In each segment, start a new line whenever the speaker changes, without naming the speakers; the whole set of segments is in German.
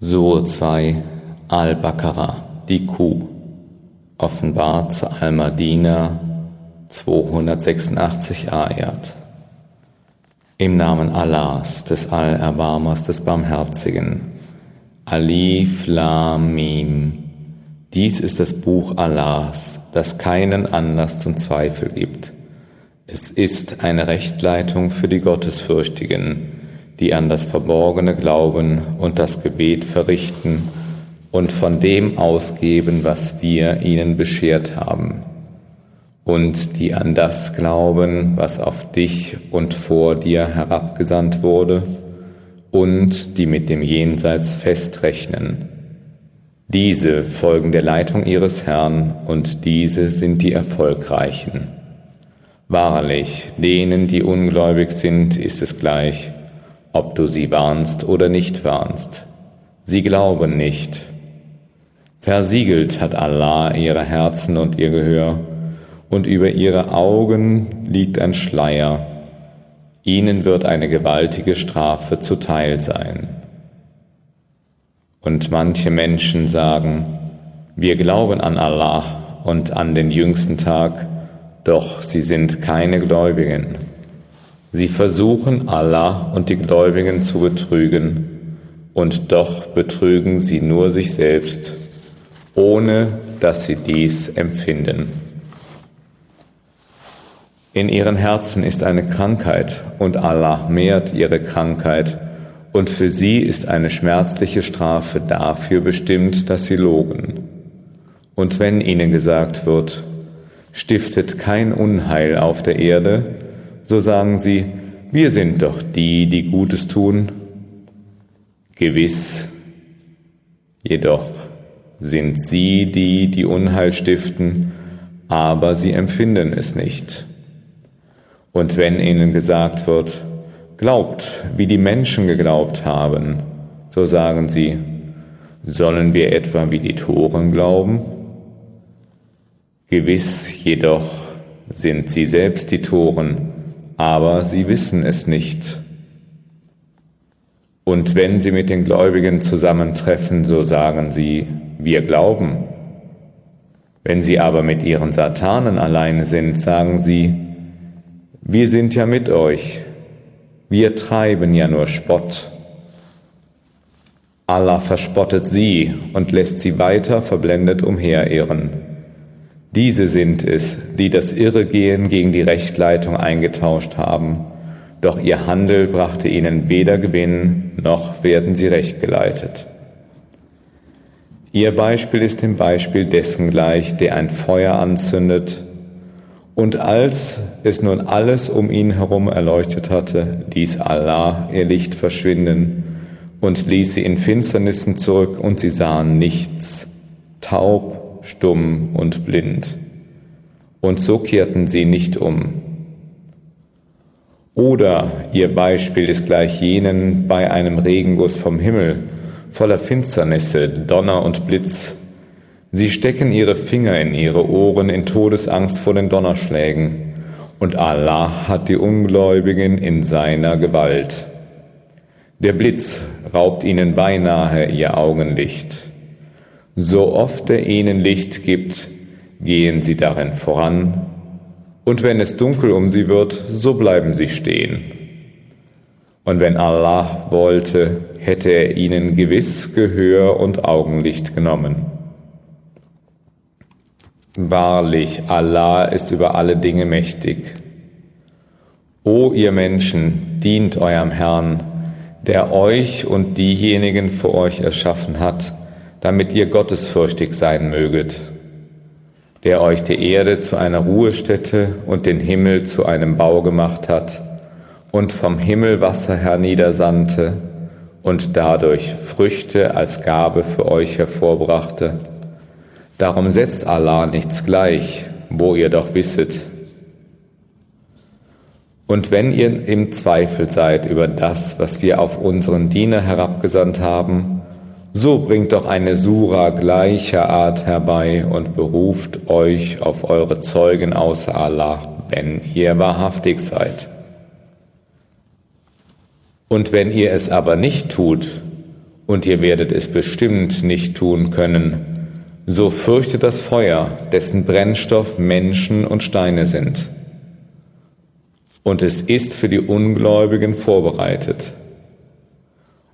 2 Al-Baqarah, die Kuh, offenbart zu Al-Madina 286 Ayat. Im Namen Allahs, des Allerbarmers, des Barmherzigen. Alif Lam Mim. Dies ist das Buch Allahs, das keinen Anlass zum Zweifel gibt. Es ist eine Rechtleitung für die Gottesfürchtigen die an das Verborgene glauben und das Gebet verrichten und von dem ausgeben, was wir ihnen beschert haben, und die an das glauben, was auf dich und vor dir herabgesandt wurde, und die mit dem Jenseits festrechnen. Diese folgen der Leitung ihres Herrn, und diese sind die Erfolgreichen. Wahrlich, denen, die ungläubig sind, ist es gleich, ob du sie warnst oder nicht warnst. Sie glauben nicht. Versiegelt hat Allah ihre Herzen und ihr Gehör, und über ihre Augen liegt ein Schleier. Ihnen wird eine gewaltige Strafe zuteil sein. Und manche Menschen sagen, wir glauben an Allah und an den jüngsten Tag, doch sie sind keine Gläubigen. Sie versuchen Allah und die Gläubigen zu betrügen, und doch betrügen sie nur sich selbst, ohne dass sie dies empfinden. In ihren Herzen ist eine Krankheit, und Allah mehrt ihre Krankheit, und für sie ist eine schmerzliche Strafe dafür bestimmt, dass sie logen. Und wenn ihnen gesagt wird, stiftet kein Unheil auf der Erde, so sagen sie, wir sind doch die, die Gutes tun. Gewiss, jedoch sind sie die, die Unheil stiften, aber sie empfinden es nicht. Und wenn ihnen gesagt wird, glaubt, wie die Menschen geglaubt haben, so sagen sie, sollen wir etwa wie die Toren glauben? Gewiss jedoch sind sie selbst die Toren, aber sie wissen es nicht. Und wenn sie mit den Gläubigen zusammentreffen, so sagen sie, wir glauben. Wenn sie aber mit ihren Satanen alleine sind, sagen sie, wir sind ja mit euch, wir treiben ja nur Spott. Allah verspottet sie und lässt sie weiter verblendet umherirren. Diese sind es, die das Irregehen gegen die Rechtleitung eingetauscht haben, doch ihr Handel brachte ihnen weder Gewinn, noch werden sie rechtgeleitet. Ihr Beispiel ist dem Beispiel dessen gleich, der ein Feuer anzündet, und als es nun alles um ihn herum erleuchtet hatte, ließ Allah ihr Licht verschwinden und ließ sie in Finsternissen zurück, und sie sahen nichts, taub stumm und blind. Und so kehrten sie nicht um. Oder ihr Beispiel ist gleich jenen bei einem Regenguss vom Himmel, voller Finsternisse, Donner und Blitz. Sie stecken ihre Finger in ihre Ohren in Todesangst vor den Donnerschlägen, und Allah hat die Ungläubigen in seiner Gewalt. Der Blitz raubt ihnen beinahe ihr Augenlicht. So oft er ihnen Licht gibt, gehen sie darin voran, und wenn es dunkel um sie wird, so bleiben sie stehen. Und wenn Allah wollte, hätte er ihnen gewiss Gehör und Augenlicht genommen. Wahrlich, Allah ist über alle Dinge mächtig. O ihr Menschen, dient eurem Herrn, der euch und diejenigen vor euch erschaffen hat, damit ihr gottesfürchtig sein möget, der euch die Erde zu einer Ruhestätte und den Himmel zu einem Bau gemacht hat und vom Himmel Wasser herniedersandte und dadurch Früchte als Gabe für euch hervorbrachte. Darum setzt Allah nichts gleich, wo ihr doch wisset. Und wenn ihr im Zweifel seid über das, was wir auf unseren Diener herabgesandt haben, so bringt doch eine Sura gleicher Art herbei und beruft euch auf eure Zeugen außer Allah, wenn ihr wahrhaftig seid. Und wenn ihr es aber nicht tut und ihr werdet es bestimmt nicht tun können, so fürchtet das Feuer, dessen Brennstoff Menschen und Steine sind. Und es ist für die Ungläubigen vorbereitet.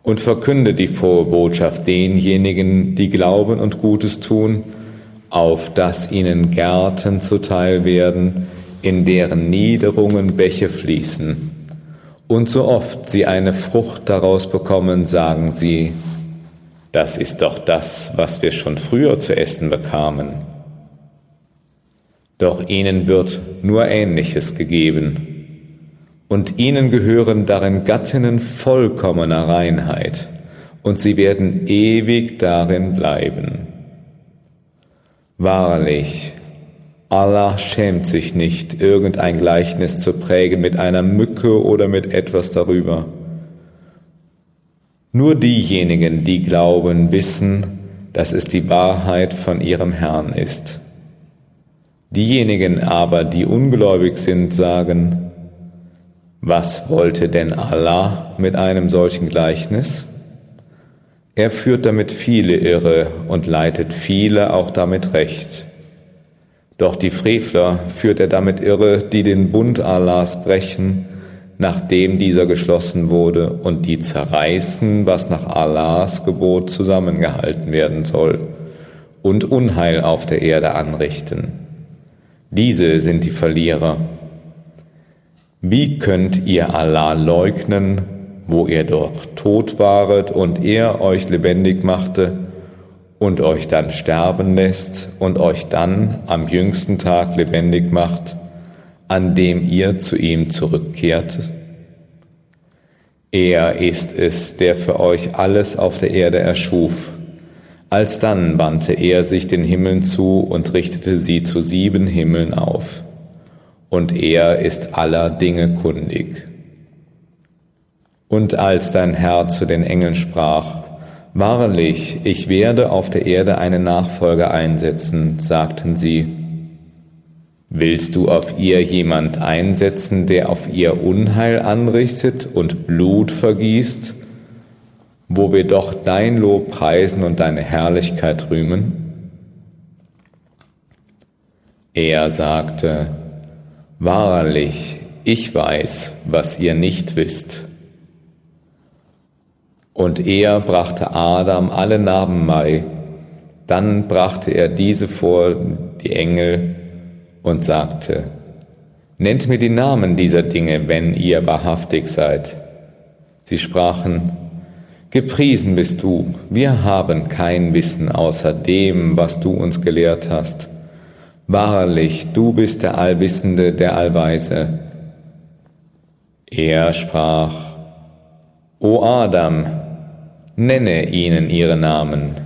Und verkünde die frohe Botschaft denjenigen, die glauben und Gutes tun, auf dass ihnen Gärten zuteil werden, in deren Niederungen Bäche fließen. Und so oft sie eine Frucht daraus bekommen, sagen sie, das ist doch das, was wir schon früher zu essen bekamen. Doch ihnen wird nur Ähnliches gegeben, und ihnen gehören darin Gattinnen vollkommener Reinheit, und sie werden ewig darin bleiben. Wahrlich, Allah schämt sich nicht, irgendein Gleichnis zu prägen mit einer Mücke oder mit etwas darüber. Nur diejenigen, die glauben, wissen, dass es die Wahrheit von ihrem Herrn ist. Diejenigen aber, die ungläubig sind, sagen, was wollte denn Allah mit einem solchen Gleichnis? Er führt damit viele irre und leitet viele auch damit recht. Doch die Frevler führt er damit irre, die den Bund Allahs brechen nachdem dieser geschlossen wurde, und die zerreißen, was nach Allahs Gebot zusammengehalten werden soll, und Unheil auf der Erde anrichten. Diese sind die Verlierer. Wie könnt ihr Allah leugnen, wo ihr doch tot waret und er euch lebendig machte und euch dann sterben lässt und euch dann am jüngsten Tag lebendig macht? an dem ihr zu ihm zurückkehrt? Er ist es, der für euch alles auf der Erde erschuf. Alsdann wandte er sich den Himmeln zu und richtete sie zu sieben Himmeln auf. Und er ist aller Dinge kundig. Und als dein Herr zu den Engeln sprach, Wahrlich, ich werde auf der Erde eine Nachfolge einsetzen, sagten sie, Willst du auf ihr jemand einsetzen, der auf ihr Unheil anrichtet und Blut vergießt, wo wir doch dein Lob preisen und deine Herrlichkeit rühmen? Er sagte, Wahrlich, ich weiß, was ihr nicht wisst. Und er brachte Adam alle Narben bei, dann brachte er diese vor die Engel, und sagte, Nennt mir die Namen dieser Dinge, wenn ihr wahrhaftig seid. Sie sprachen, Gepriesen bist du, wir haben kein Wissen außer dem, was du uns gelehrt hast. Wahrlich, du bist der Allwissende, der Allweise. Er sprach, O Adam, nenne ihnen ihre Namen.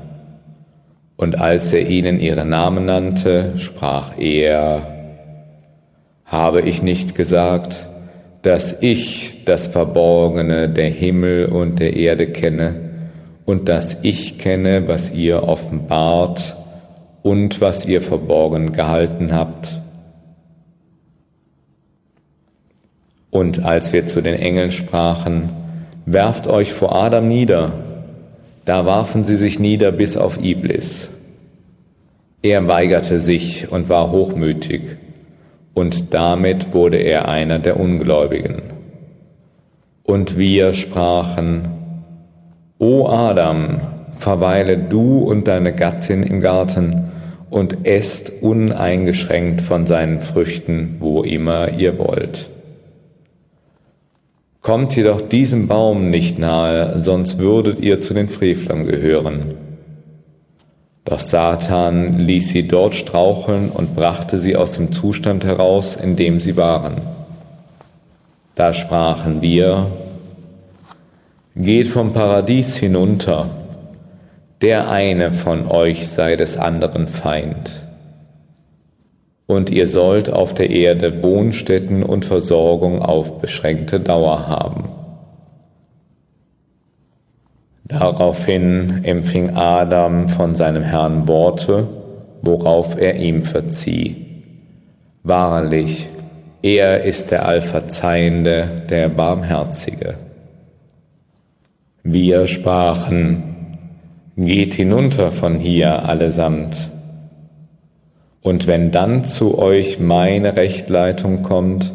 Und als er ihnen ihre Namen nannte, sprach er, habe ich nicht gesagt, dass ich das Verborgene der Himmel und der Erde kenne und dass ich kenne, was ihr offenbart und was ihr verborgen gehalten habt? Und als wir zu den Engeln sprachen, werft euch vor Adam nieder, da warfen sie sich nieder bis auf Iblis. Er weigerte sich und war hochmütig, und damit wurde er einer der Ungläubigen. Und wir sprachen, O Adam, verweile du und deine Gattin im Garten und esst uneingeschränkt von seinen Früchten, wo immer ihr wollt. Kommt jedoch diesem Baum nicht nahe, sonst würdet ihr zu den Frevlern gehören. Doch Satan ließ sie dort straucheln und brachte sie aus dem Zustand heraus, in dem sie waren. Da sprachen wir, Geht vom Paradies hinunter, der eine von euch sei des anderen Feind und ihr sollt auf der Erde Wohnstätten und Versorgung auf beschränkte Dauer haben. Daraufhin empfing Adam von seinem Herrn Worte, worauf er ihm verzieh. Wahrlich, er ist der Allverzeihende, der Barmherzige. Wir sprachen, Geht hinunter von hier allesamt. Und wenn dann zu euch meine Rechtleitung kommt,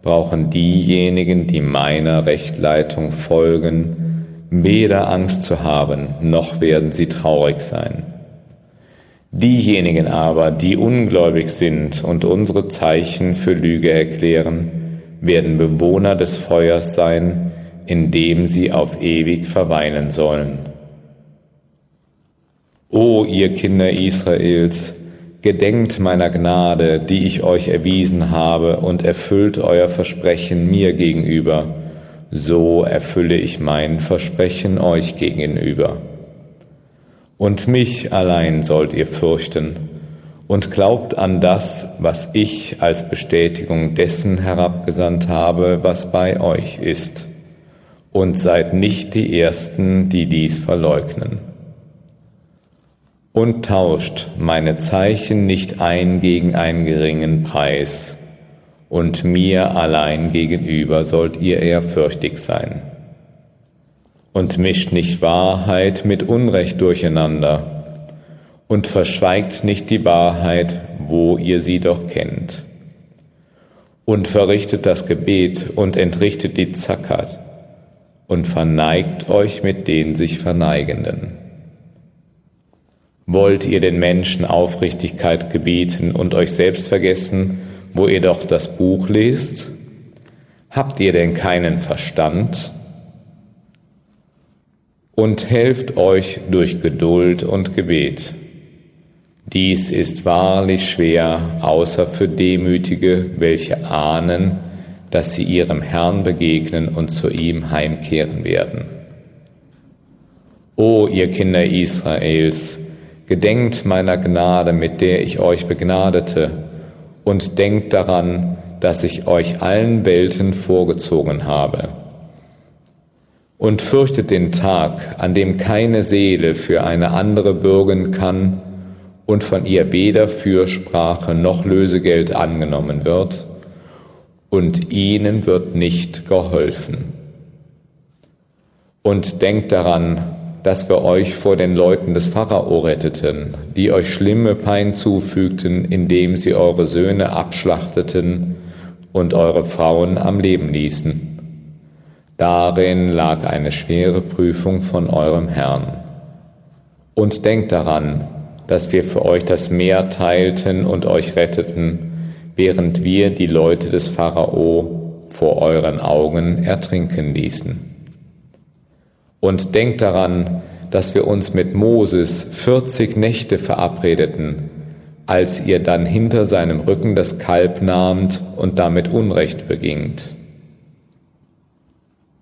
brauchen diejenigen, die meiner Rechtleitung folgen, weder Angst zu haben, noch werden sie traurig sein. Diejenigen aber, die ungläubig sind und unsere Zeichen für Lüge erklären, werden Bewohner des Feuers sein, in dem sie auf ewig verweilen sollen. O ihr Kinder Israels, gedenkt meiner Gnade, die ich euch erwiesen habe, und erfüllt euer Versprechen mir gegenüber, so erfülle ich mein Versprechen euch gegenüber. Und mich allein sollt ihr fürchten, und glaubt an das, was ich als Bestätigung dessen herabgesandt habe, was bei euch ist, und seid nicht die Ersten, die dies verleugnen. Und tauscht meine Zeichen nicht ein gegen einen geringen Preis, und mir allein gegenüber sollt ihr ehrfürchtig sein und mischt nicht Wahrheit mit Unrecht durcheinander und verschweigt nicht die Wahrheit, wo ihr sie doch kennt. Und verrichtet das Gebet und entrichtet die Zackert und verneigt euch mit den sich Verneigenden. Wollt ihr den Menschen Aufrichtigkeit gebieten und euch selbst vergessen, wo ihr doch das Buch lest? Habt ihr denn keinen Verstand? und helft euch durch Geduld und Gebet. Dies ist wahrlich schwer, außer für Demütige, welche ahnen, dass sie ihrem Herrn begegnen und zu ihm heimkehren werden. O ihr Kinder Israels, gedenkt meiner Gnade, mit der ich euch begnadete, und denkt daran, dass ich euch allen Welten vorgezogen habe und fürchtet den Tag, an dem keine Seele für eine andere bürgen kann und von ihr weder Fürsprache noch Lösegeld angenommen wird, und ihnen wird nicht geholfen. Und denkt daran, dass wir euch vor den Leuten des Pharao retteten, die euch schlimme Pein zufügten, indem sie eure Söhne abschlachteten und eure Frauen am Leben ließen. Darin lag eine schwere Prüfung von eurem Herrn. Und denkt daran, dass wir für euch das Meer teilten und euch retteten, während wir die Leute des Pharao vor euren Augen ertrinken ließen. Und denkt daran, dass wir uns mit Moses 40 Nächte verabredeten, als ihr dann hinter seinem Rücken das Kalb nahmt und damit Unrecht begingt.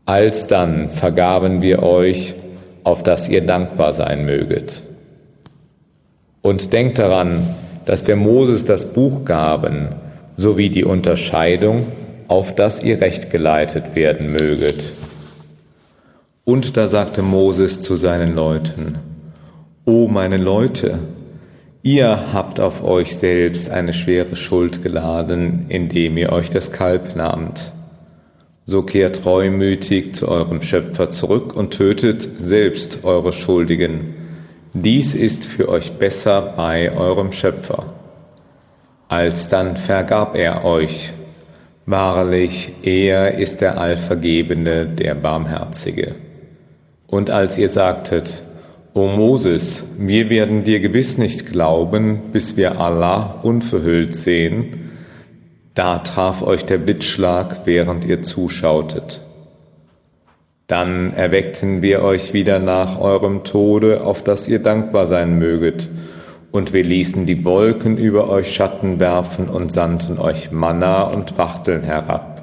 Alsdann vergaben wir euch, auf dass ihr dankbar sein möget. Und denkt daran, dass wir Moses das Buch gaben, sowie die Unterscheidung, auf dass ihr recht geleitet werden möget. Und da sagte Moses zu seinen Leuten, O meine Leute, ihr habt auf euch selbst eine schwere Schuld geladen, indem ihr euch das Kalb nahmt so kehrt treumütig zu eurem Schöpfer zurück und tötet selbst eure Schuldigen. Dies ist für euch besser bei eurem Schöpfer. Alsdann vergab er euch. Wahrlich, er ist der Allvergebende, der Barmherzige. Und als ihr sagtet, O Moses, wir werden dir gewiss nicht glauben, bis wir Allah unverhüllt sehen, da traf euch der Bittschlag, während ihr zuschautet. Dann erweckten wir euch wieder nach eurem Tode, auf dass ihr dankbar sein möget, und wir ließen die Wolken über euch Schatten werfen und sandten euch Manna und Wachteln herab.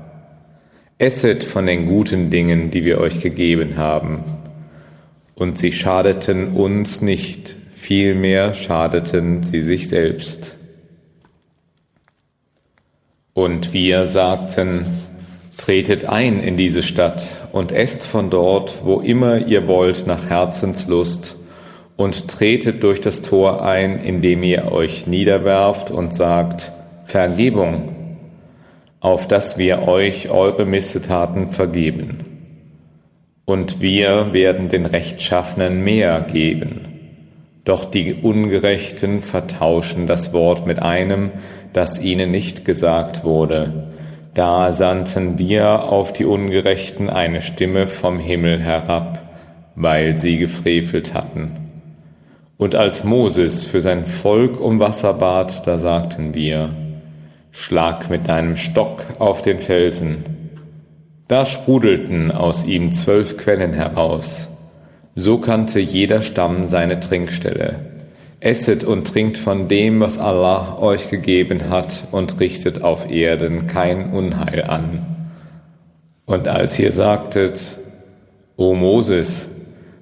Esset von den guten Dingen, die wir euch gegeben haben. Und sie schadeten uns nicht, vielmehr schadeten sie sich selbst. Und wir sagten, tretet ein in diese Stadt und esst von dort, wo immer ihr wollt, nach Herzenslust, und tretet durch das Tor ein, indem ihr euch niederwerft und sagt, Vergebung, auf dass wir euch eure Missetaten vergeben. Und wir werden den Rechtschaffenen mehr geben. Doch die Ungerechten vertauschen das Wort mit einem, das ihnen nicht gesagt wurde. Da sandten wir auf die Ungerechten eine Stimme vom Himmel herab, weil sie gefrevelt hatten. Und als Moses für sein Volk um Wasser bat, da sagten wir, Schlag mit deinem Stock auf den Felsen. Da sprudelten aus ihm zwölf Quellen heraus. So kannte jeder Stamm seine Trinkstelle. Esset und trinkt von dem, was Allah euch gegeben hat, und richtet auf Erden kein Unheil an. Und als ihr sagtet, O Moses,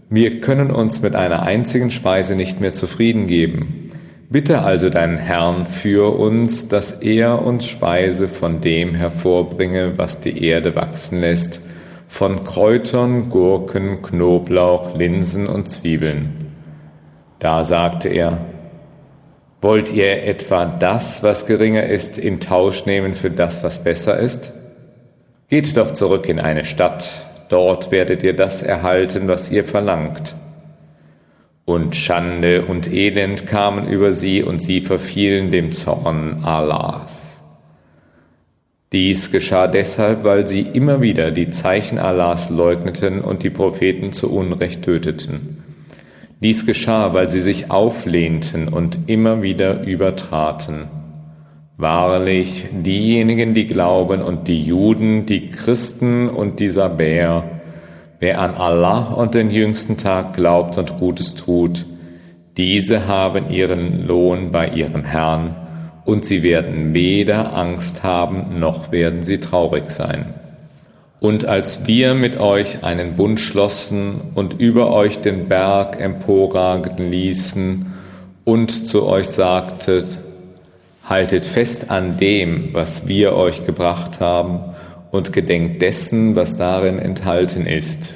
wir können uns mit einer einzigen Speise nicht mehr zufrieden geben. Bitte also deinen Herrn für uns, dass er uns Speise von dem hervorbringe, was die Erde wachsen lässt, von Kräutern, Gurken, Knoblauch, Linsen und Zwiebeln da sagte er, Wollt ihr etwa das, was geringer ist, in Tausch nehmen für das, was besser ist? Geht doch zurück in eine Stadt, dort werdet ihr das erhalten, was ihr verlangt. Und Schande und Elend kamen über sie, und sie verfielen dem Zorn Allahs. Dies geschah deshalb, weil sie immer wieder die Zeichen Allahs leugneten und die Propheten zu Unrecht töteten. Dies geschah, weil sie sich auflehnten und immer wieder übertraten. Wahrlich, diejenigen, die glauben und die Juden, die Christen und die Sabäer, wer an Allah und den jüngsten Tag glaubt und Gutes tut, diese haben ihren Lohn bei ihrem Herrn, und sie werden weder Angst haben, noch werden sie traurig sein. Und als wir mit euch einen Bund schlossen und über euch den Berg emporragen ließen und zu euch sagtet, haltet fest an dem, was wir euch gebracht haben, und gedenkt dessen, was darin enthalten ist.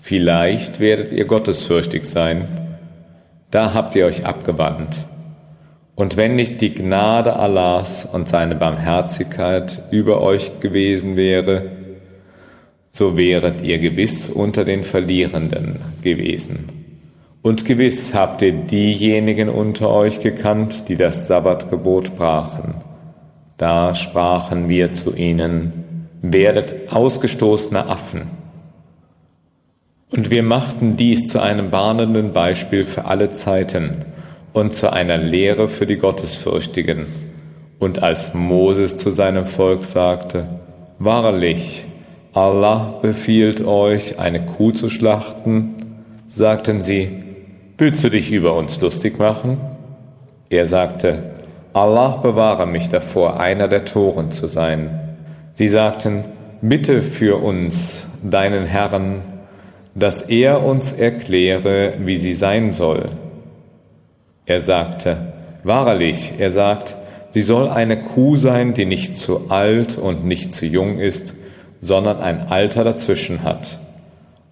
Vielleicht werdet ihr gottesfürchtig sein. Da habt ihr euch abgewandt. Und wenn nicht die Gnade Allahs und seine Barmherzigkeit über euch gewesen wäre, so wäret ihr gewiss unter den Verlierenden gewesen. Und gewiss habt ihr diejenigen unter euch gekannt, die das Sabbatgebot brachen. Da sprachen wir zu ihnen, werdet ausgestoßene Affen. Und wir machten dies zu einem warnenden Beispiel für alle Zeiten und zu einer Lehre für die Gottesfürchtigen. Und als Moses zu seinem Volk sagte, Wahrlich, Allah befiehlt euch, eine Kuh zu schlachten, sagten sie, willst du dich über uns lustig machen? Er sagte, Allah bewahre mich davor, einer der Toren zu sein. Sie sagten, bitte für uns, deinen Herrn, dass er uns erkläre, wie sie sein soll. Er sagte, wahrlich, er sagt, sie soll eine Kuh sein, die nicht zu alt und nicht zu jung ist, sondern ein Alter dazwischen hat.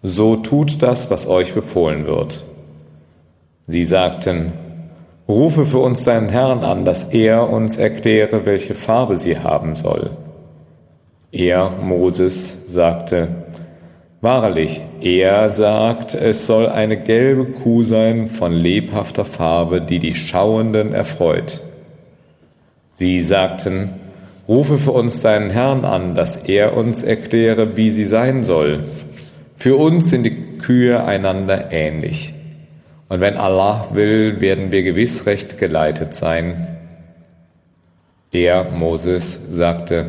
So tut das, was euch befohlen wird. Sie sagten, Rufe für uns deinen Herrn an, dass er uns erkläre, welche Farbe sie haben soll. Er, Moses, sagte, Wahrlich, er sagt, es soll eine gelbe Kuh sein von lebhafter Farbe, die die Schauenden erfreut. Sie sagten, Rufe für uns deinen Herrn an, dass er uns erkläre, wie sie sein soll. Für uns sind die Kühe einander ähnlich. Und wenn Allah will, werden wir gewiss recht geleitet sein. Er, Moses, sagte,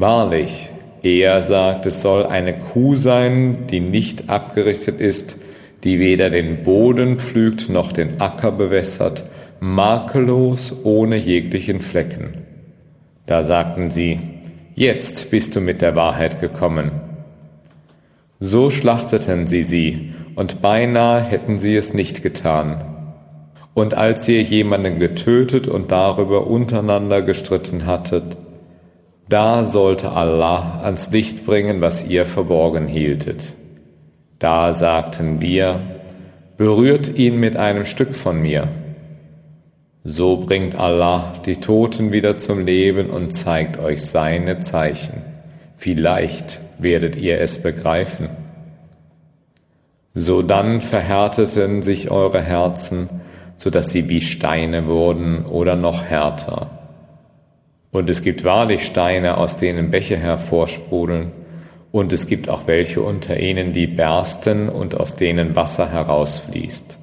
Wahrlich, er sagt, es soll eine Kuh sein, die nicht abgerichtet ist, die weder den Boden pflügt noch den Acker bewässert, makellos ohne jeglichen Flecken. Da sagten sie, jetzt bist du mit der Wahrheit gekommen. So schlachteten sie sie, und beinahe hätten sie es nicht getan. Und als ihr jemanden getötet und darüber untereinander gestritten hattet, da sollte Allah ans Licht bringen, was ihr verborgen hieltet. Da sagten wir, berührt ihn mit einem Stück von mir. So bringt Allah die Toten wieder zum Leben und zeigt euch seine Zeichen. Vielleicht werdet ihr es begreifen. So dann verhärteten sich eure Herzen, so dass sie wie Steine wurden oder noch härter. Und es gibt wahrlich Steine, aus denen Bäche hervorsprudeln, und es gibt auch welche unter ihnen, die bersten und aus denen Wasser herausfließt.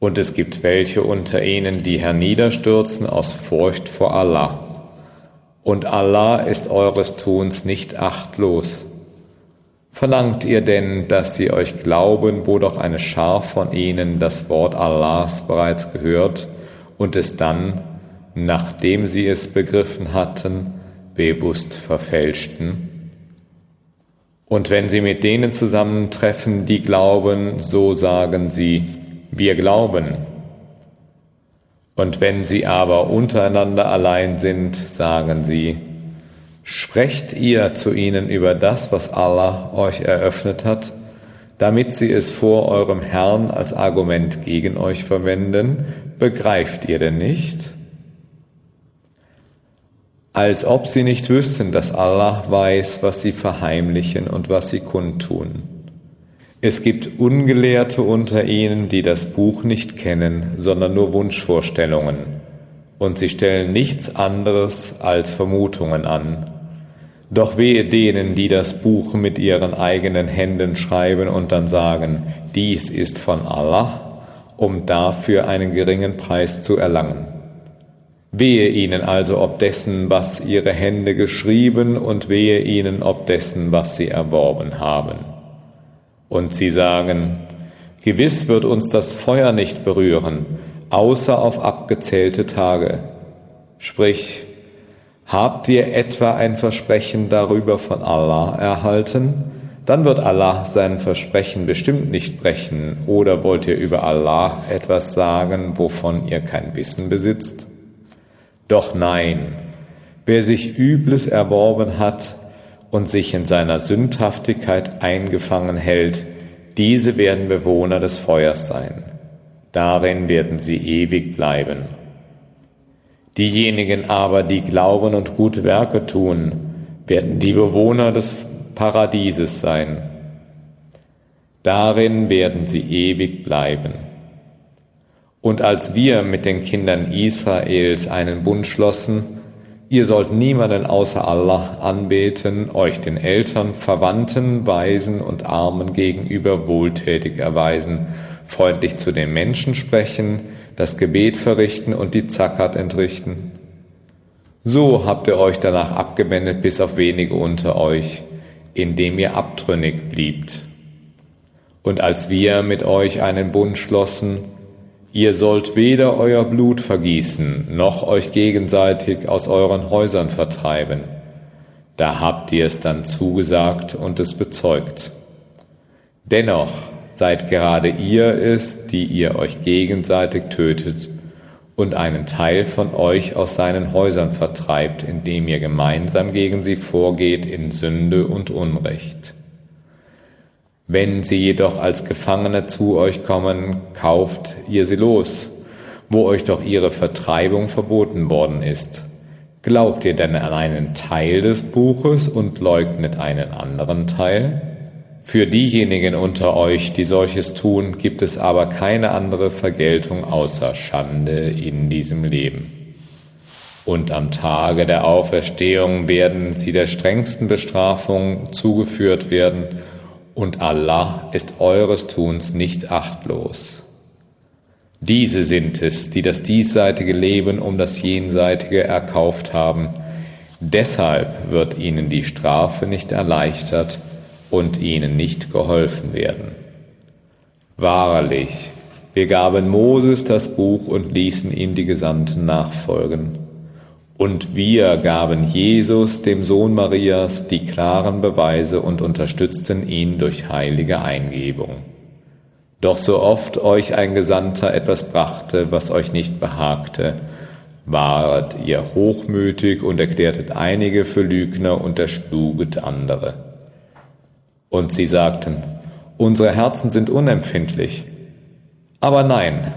Und es gibt welche unter ihnen, die herniederstürzen aus Furcht vor Allah. Und Allah ist eures Tuns nicht achtlos. Verlangt ihr denn, dass sie euch glauben, wo doch eine Schar von ihnen das Wort Allahs bereits gehört und es dann, nachdem sie es begriffen hatten, bewusst verfälschten? Und wenn sie mit denen zusammentreffen, die glauben, so sagen sie, wir glauben. Und wenn sie aber untereinander allein sind, sagen sie, Sprecht ihr zu ihnen über das, was Allah euch eröffnet hat, damit sie es vor eurem Herrn als Argument gegen euch verwenden, begreift ihr denn nicht? Als ob sie nicht wüssten, dass Allah weiß, was sie verheimlichen und was sie kundtun. Es gibt Ungelehrte unter ihnen, die das Buch nicht kennen, sondern nur Wunschvorstellungen, und sie stellen nichts anderes als Vermutungen an. Doch wehe denen, die das Buch mit ihren eigenen Händen schreiben und dann sagen, dies ist von Allah, um dafür einen geringen Preis zu erlangen. Wehe ihnen also ob dessen, was ihre Hände geschrieben, und wehe ihnen ob dessen, was sie erworben haben. Und sie sagen, Gewiss wird uns das Feuer nicht berühren, außer auf abgezählte Tage. Sprich, habt ihr etwa ein Versprechen darüber von Allah erhalten? Dann wird Allah sein Versprechen bestimmt nicht brechen. Oder wollt ihr über Allah etwas sagen, wovon ihr kein Wissen besitzt? Doch nein, wer sich Übles erworben hat, und sich in seiner Sündhaftigkeit eingefangen hält, diese werden Bewohner des Feuers sein. Darin werden sie ewig bleiben. Diejenigen aber, die glauben und gute Werke tun, werden die Bewohner des Paradieses sein. Darin werden sie ewig bleiben. Und als wir mit den Kindern Israels einen Bund schlossen, Ihr sollt niemanden außer Allah anbeten, euch den Eltern, Verwandten, Weisen und Armen gegenüber wohltätig erweisen, freundlich zu den Menschen sprechen, das Gebet verrichten und die Zakat entrichten. So habt ihr euch danach abgewendet bis auf wenige unter euch, indem ihr abtrünnig bliebt. Und als wir mit euch einen Bund schlossen, Ihr sollt weder euer Blut vergießen, noch euch gegenseitig aus euren Häusern vertreiben. Da habt ihr es dann zugesagt und es bezeugt. Dennoch seid gerade ihr es, die ihr euch gegenseitig tötet und einen Teil von euch aus seinen Häusern vertreibt, indem ihr gemeinsam gegen sie vorgeht in Sünde und Unrecht. Wenn sie jedoch als Gefangene zu euch kommen, kauft ihr sie los, wo euch doch ihre Vertreibung verboten worden ist. Glaubt ihr denn an einen Teil des Buches und leugnet einen anderen Teil? Für diejenigen unter euch, die solches tun, gibt es aber keine andere Vergeltung außer Schande in diesem Leben. Und am Tage der Auferstehung werden sie der strengsten Bestrafung zugeführt werden, und Allah ist eures Tuns nicht achtlos. Diese sind es, die das diesseitige Leben um das jenseitige erkauft haben. Deshalb wird ihnen die Strafe nicht erleichtert und ihnen nicht geholfen werden. Wahrlich, wir gaben Moses das Buch und ließen ihm die Gesandten nachfolgen. Und wir gaben Jesus, dem Sohn Marias, die klaren Beweise und unterstützten ihn durch heilige Eingebung. Doch so oft euch ein Gesandter etwas brachte, was euch nicht behagte, waret ihr hochmütig und erklärtet einige für Lügner und erschluget andere. Und sie sagten, unsere Herzen sind unempfindlich. Aber nein,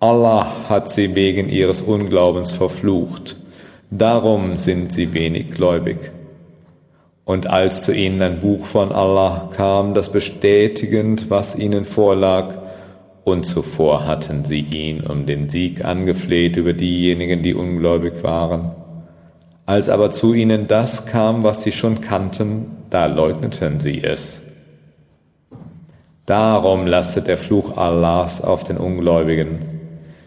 Allah hat sie wegen ihres Unglaubens verflucht Darum sind sie wenig gläubig. Und als zu ihnen ein Buch von Allah kam, das bestätigend, was ihnen vorlag, und zuvor hatten sie ihn um den Sieg angefleht über diejenigen, die ungläubig waren. Als aber zu ihnen das kam, was sie schon kannten, da leugneten sie es. Darum lastet der Fluch Allahs auf den Ungläubigen.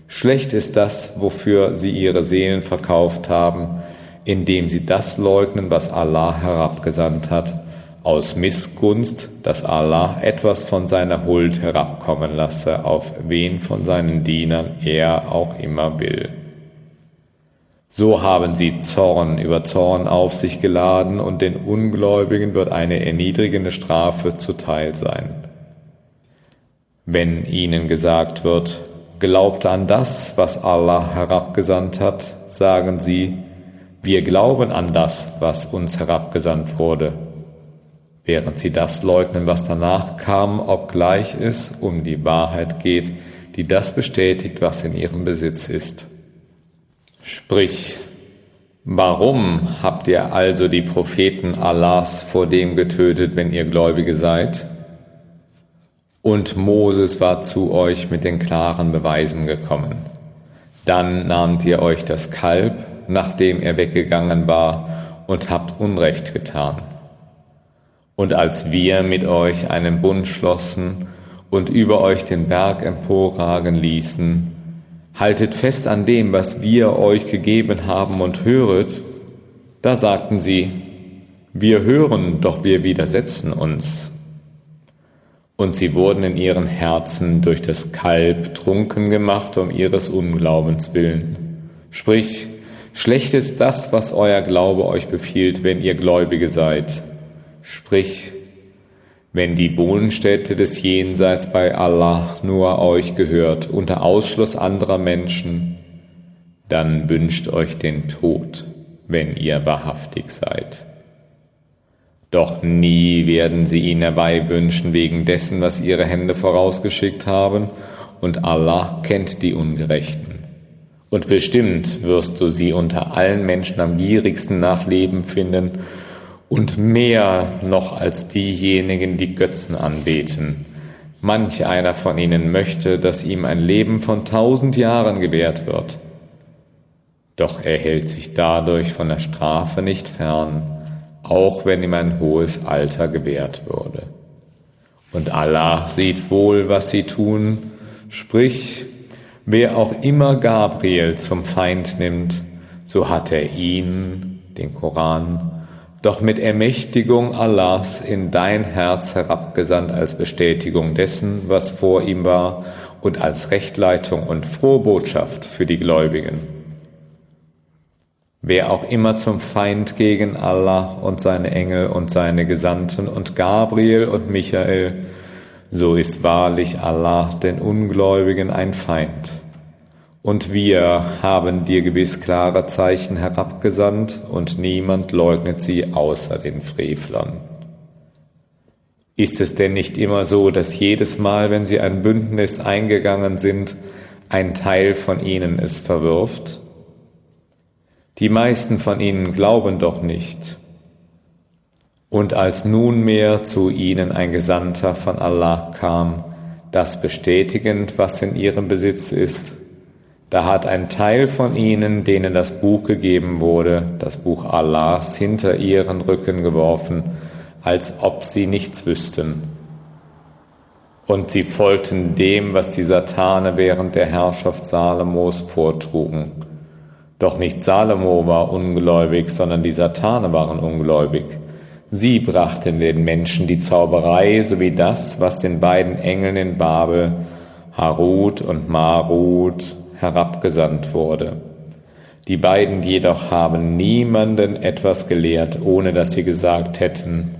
Schlecht ist das, wofür sie ihre Seelen verkauft haben, indem sie das leugnen, was Allah herabgesandt hat, aus Missgunst, dass Allah etwas von seiner Huld herabkommen lasse, auf wen von seinen Dienern er auch immer will. So haben sie Zorn über Zorn auf sich geladen und den Ungläubigen wird eine erniedrigende Strafe zuteil sein. Wenn ihnen gesagt wird, glaubt an das, was Allah herabgesandt hat, sagen sie, wir glauben an das, was uns herabgesandt wurde. Während sie das leugnen, was danach kam, obgleich es um die Wahrheit geht, die das bestätigt, was in ihrem Besitz ist. Sprich, warum habt ihr also die Propheten Allahs vor dem getötet, wenn ihr Gläubige seid? Und Moses war zu euch mit den klaren Beweisen gekommen. Dann nahmt ihr euch das Kalb, nachdem er weggegangen war, und habt Unrecht getan. Und als wir mit euch einen Bund schlossen und über euch den Berg emporragen ließen, haltet fest an dem, was wir euch gegeben haben und höret, da sagten sie, wir hören, doch wir widersetzen uns. Und sie wurden in ihren Herzen durch das Kalb trunken gemacht um ihres Unglaubens willen. Sprich, schlecht ist das, was euer Glaube euch befiehlt, wenn ihr Gläubige seid. Sprich, wenn die Wohnstätte des Jenseits bei Allah nur euch gehört, unter Ausschluss anderer Menschen, dann wünscht euch den Tod, wenn ihr wahrhaftig seid. Doch nie werden sie ihn herbeiwünschen wegen dessen, was ihre Hände vorausgeschickt haben, und Allah kennt die Ungerechten. Und bestimmt wirst du sie unter allen Menschen am gierigsten nach Leben finden und mehr noch als diejenigen, die Götzen anbeten. Manch einer von ihnen möchte, dass ihm ein Leben von tausend Jahren gewährt wird. Doch er hält sich dadurch von der Strafe nicht fern auch wenn ihm ein hohes Alter gewährt würde. Und Allah sieht wohl, was sie tun, sprich, wer auch immer Gabriel zum Feind nimmt, so hat er ihn, den Koran, doch mit Ermächtigung Allahs in dein Herz herabgesandt als Bestätigung dessen, was vor ihm war und als Rechtleitung und Frohbotschaft für die Gläubigen. Wer auch immer zum Feind gegen Allah und seine Engel und seine Gesandten und Gabriel und Michael, so ist wahrlich Allah den Ungläubigen ein Feind. Und wir haben dir gewiss klare Zeichen herabgesandt, und niemand leugnet sie außer den Frevlern. Ist es denn nicht immer so, dass jedes Mal, wenn sie ein Bündnis eingegangen sind, ein Teil von ihnen es verwirft? Die meisten von ihnen glauben doch nicht. Und als nunmehr zu ihnen ein Gesandter von Allah kam, das bestätigend, was in ihrem Besitz ist, da hat ein Teil von ihnen, denen das Buch gegeben wurde, das Buch Allahs, hinter ihren Rücken geworfen, als ob sie nichts wüssten. Und sie folgten dem, was die Satane während der Herrschaft Salomos vortrugen doch nicht Salomo war ungläubig, sondern die Satane waren ungläubig. Sie brachten den Menschen die Zauberei sowie das, was den beiden Engeln in Babel, Harut und Marut, herabgesandt wurde. Die beiden jedoch haben niemanden etwas gelehrt, ohne dass sie gesagt hätten,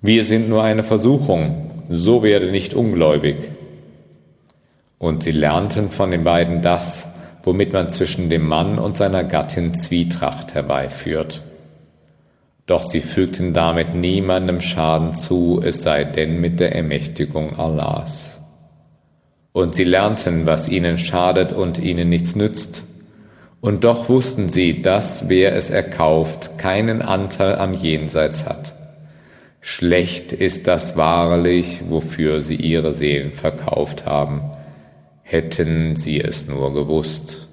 wir sind nur eine Versuchung, so werde nicht ungläubig. Und sie lernten von den beiden das, womit man zwischen dem Mann und seiner Gattin Zwietracht herbeiführt. Doch sie fügten damit niemandem Schaden zu, es sei denn mit der Ermächtigung Allahs. Und sie lernten, was ihnen schadet und ihnen nichts nützt, und doch wussten sie, dass wer es erkauft, keinen Anteil am Jenseits hat. Schlecht ist das wahrlich, wofür sie ihre Seelen verkauft haben hätten sie es nur gewusst.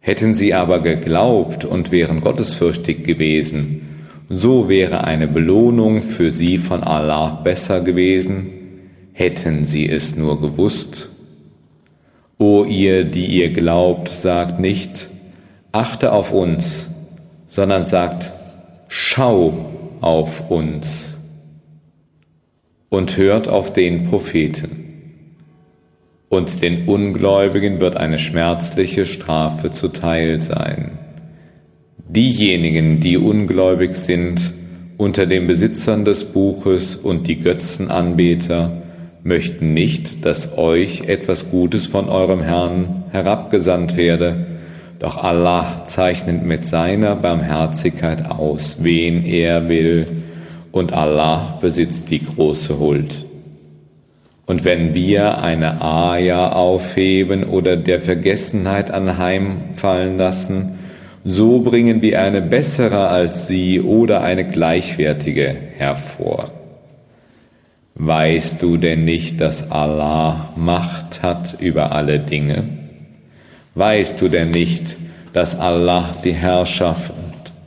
Hätten sie aber geglaubt und wären gottesfürchtig gewesen, so wäre eine Belohnung für sie von Allah besser gewesen, hätten sie es nur gewusst. O ihr, die ihr glaubt, sagt nicht, achte auf uns, sondern sagt, schau auf uns und hört auf den Propheten. Und den Ungläubigen wird eine schmerzliche Strafe zuteil sein. Diejenigen, die ungläubig sind, unter den Besitzern des Buches und die Götzenanbeter, möchten nicht, dass euch etwas Gutes von eurem Herrn herabgesandt werde, doch Allah zeichnet mit seiner Barmherzigkeit aus, wen er will, und Allah besitzt die große Huld. Und wenn wir eine Aja aufheben oder der Vergessenheit anheimfallen lassen, so bringen wir eine bessere als sie oder eine gleichwertige hervor. Weißt du denn nicht, dass Allah Macht hat über alle Dinge? Weißt du denn nicht, dass Allah die Herrschaft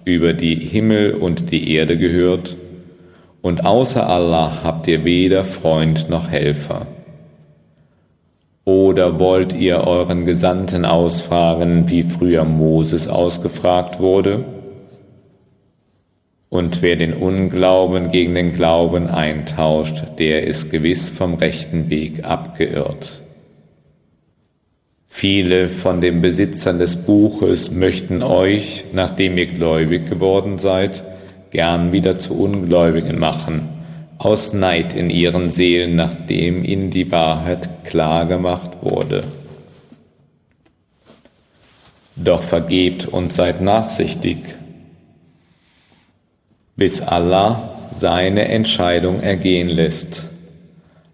über die Himmel und die Erde gehört? Und außer Allah habt ihr weder Freund noch Helfer. Oder wollt ihr euren Gesandten ausfragen, wie früher Moses ausgefragt wurde? Und wer den Unglauben gegen den Glauben eintauscht, der ist gewiss vom rechten Weg abgeirrt. Viele von den Besitzern des Buches möchten euch, nachdem ihr gläubig geworden seid, gern wieder zu Ungläubigen machen, aus Neid in ihren Seelen, nachdem ihnen die Wahrheit klar gemacht wurde. Doch vergebt und seid nachsichtig, bis Allah seine Entscheidung ergehen lässt.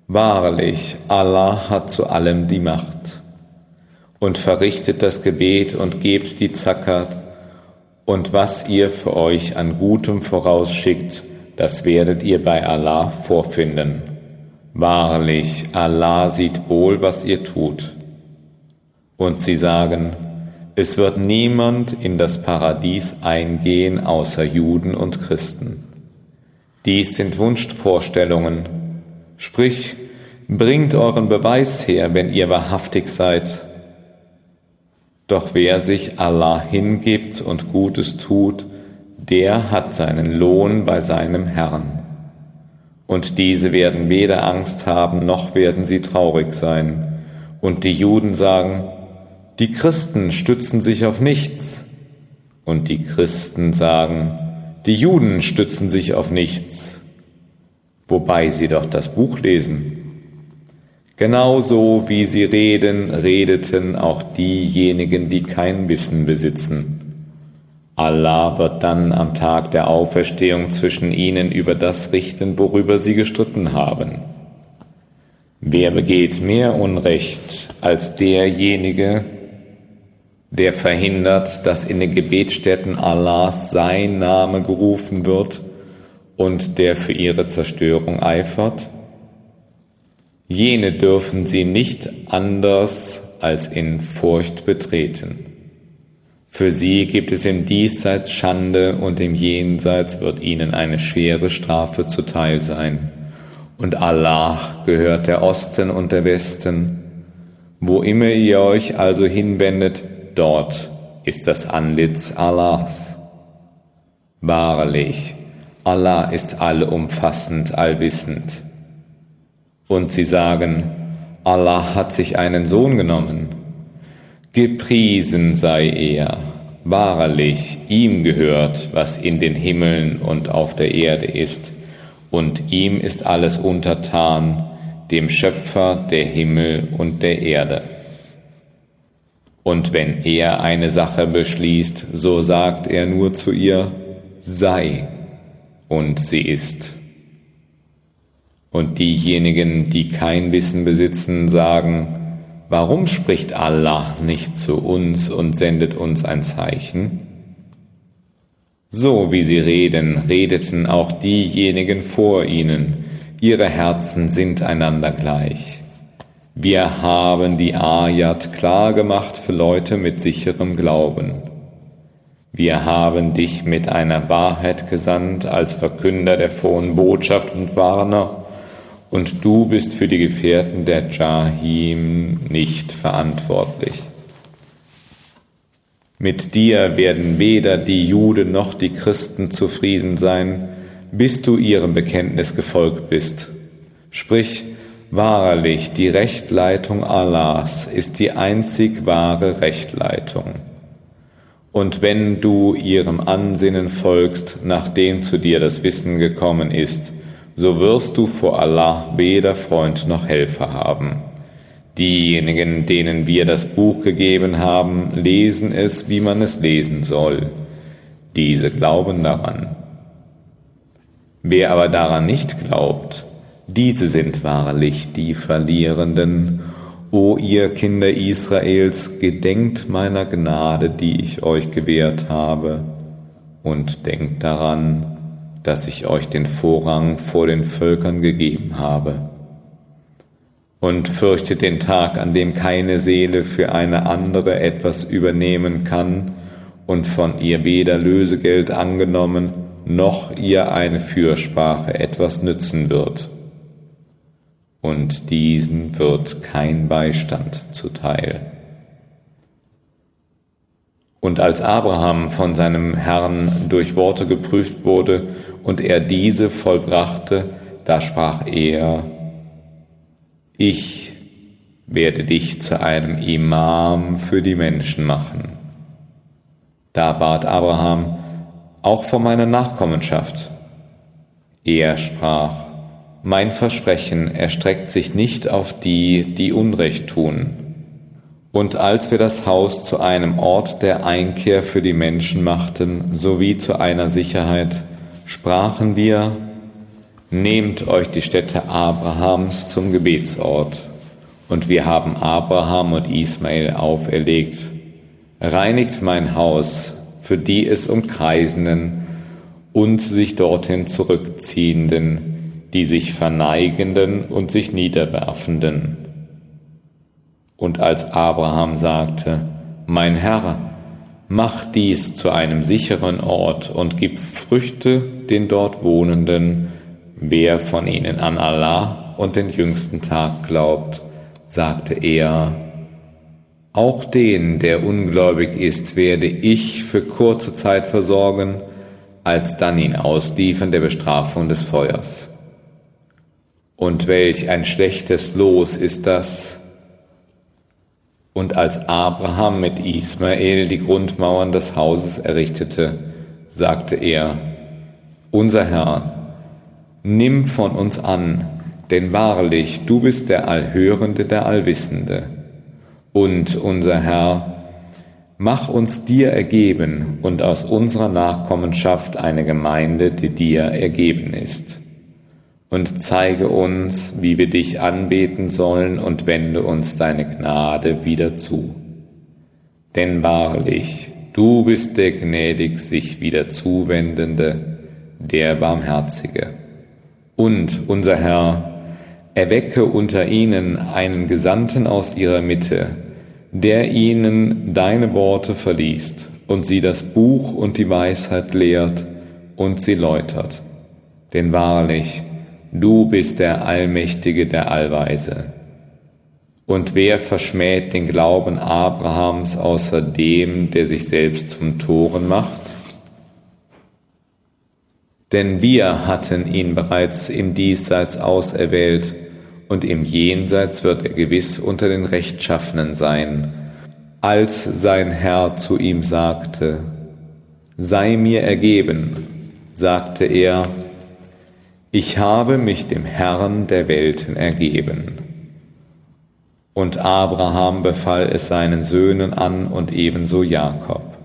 Wahrlich, Allah hat zu allem die Macht und verrichtet das Gebet und gebt die Zakat und was ihr für euch an Gutem vorausschickt, das werdet ihr bei Allah vorfinden. Wahrlich, Allah sieht wohl, was ihr tut. Und sie sagen, es wird niemand in das Paradies eingehen außer Juden und Christen. Dies sind Wunschvorstellungen. Sprich, bringt euren Beweis her, wenn ihr wahrhaftig seid. Doch wer sich Allah hingibt und Gutes tut, der hat seinen Lohn bei seinem Herrn. Und diese werden weder Angst haben, noch werden sie traurig sein. Und die Juden sagen, die Christen stützen sich auf nichts. Und die Christen sagen, die Juden stützen sich auf nichts. Wobei sie doch das Buch lesen. Genauso wie sie reden, redeten auch diejenigen, die kein Wissen besitzen. Allah wird dann am Tag der Auferstehung zwischen ihnen über das richten, worüber sie gestritten haben. Wer begeht mehr Unrecht als derjenige, der verhindert, dass in den Gebetsstätten Allahs sein Name gerufen wird und der für ihre Zerstörung eifert? Jene dürfen sie nicht anders als in Furcht betreten. Für sie gibt es im Diesseits Schande und im Jenseits wird ihnen eine schwere Strafe zuteil sein. Und Allah gehört der Osten und der Westen. Wo immer ihr euch also hinwendet, dort ist das Antlitz Allahs. Wahrlich, Allah ist allumfassend, allwissend. Und sie sagen, Allah hat sich einen Sohn genommen. Gepriesen sei er. Wahrlich, ihm gehört, was in den Himmeln und auf der Erde ist, und ihm ist alles untertan, dem Schöpfer der Himmel und der Erde. Und wenn er eine Sache beschließt, so sagt er nur zu ihr, sei, und sie ist. Und diejenigen, die kein Wissen besitzen, sagen, warum spricht Allah nicht zu uns und sendet uns ein Zeichen? So wie sie reden, redeten auch diejenigen vor ihnen, ihre Herzen sind einander gleich. Wir haben die Ayat klar gemacht für Leute mit sicherem Glauben. Wir haben dich mit einer Wahrheit gesandt als Verkünder der frohen Botschaft und Warner, und du bist für die Gefährten der Jahim nicht verantwortlich. Mit dir werden weder die Juden noch die Christen zufrieden sein, bis du ihrem Bekenntnis gefolgt bist. Sprich, wahrlich, die Rechtleitung Allahs ist die einzig wahre Rechtleitung. Und wenn du ihrem Ansinnen folgst, nachdem zu dir das Wissen gekommen ist, so wirst du vor Allah weder Freund noch Helfer haben. Diejenigen, denen wir das Buch gegeben haben, lesen es, wie man es lesen soll. Diese glauben daran. Wer aber daran nicht glaubt, diese sind wahrlich die Verlierenden. O ihr Kinder Israels, gedenkt meiner Gnade, die ich euch gewährt habe, und denkt daran, dass ich euch den Vorrang vor den Völkern gegeben habe und fürchtet den Tag, an dem keine Seele für eine andere etwas übernehmen kann und von ihr weder Lösegeld angenommen, noch ihr eine Fürsprache etwas nützen wird. Und diesen wird kein Beistand zuteil. Und als Abraham von seinem Herrn durch Worte geprüft wurde und er diese vollbrachte, da sprach er, ich werde dich zu einem Imam für die Menschen machen. Da bat Abraham, auch vor meiner Nachkommenschaft. Er sprach, mein Versprechen erstreckt sich nicht auf die, die Unrecht tun. Und als wir das Haus zu einem Ort der Einkehr für die Menschen machten, sowie zu einer Sicherheit, sprachen wir, Nehmt euch die Stätte Abrahams zum Gebetsort. Und wir haben Abraham und Ismael auferlegt. Reinigt mein Haus für die es umkreisenden und sich dorthin zurückziehenden, die sich verneigenden und sich niederwerfenden. Und als Abraham sagte, Mein Herr, mach dies zu einem sicheren Ort und gib Früchte den dort Wohnenden, Wer von ihnen an Allah und den jüngsten Tag glaubt, sagte er, auch den, der ungläubig ist, werde ich für kurze Zeit versorgen, als dann ihn ausliefern der Bestrafung des Feuers. Und welch ein schlechtes Los ist das? Und als Abraham mit Ismael die Grundmauern des Hauses errichtete, sagte er, Unser Herr, Nimm von uns an, denn wahrlich, du bist der Allhörende, der Allwissende. Und unser Herr, mach uns dir ergeben und aus unserer Nachkommenschaft eine Gemeinde, die dir ergeben ist. Und zeige uns, wie wir dich anbeten sollen und wende uns deine Gnade wieder zu. Denn wahrlich, du bist der gnädig sich wieder zuwendende, der Barmherzige. Und, unser Herr, erwecke unter ihnen einen Gesandten aus ihrer Mitte, der ihnen deine Worte verliest und sie das Buch und die Weisheit lehrt und sie läutert. Denn wahrlich, du bist der Allmächtige, der Allweise. Und wer verschmäht den Glauben Abrahams außer dem, der sich selbst zum Toren macht? Denn wir hatten ihn bereits im Diesseits auserwählt, und im Jenseits wird er gewiss unter den Rechtschaffenen sein, als sein Herr zu ihm sagte, Sei mir ergeben, sagte er, ich habe mich dem Herrn der Welten ergeben. Und Abraham befahl es seinen Söhnen an und ebenso Jakob.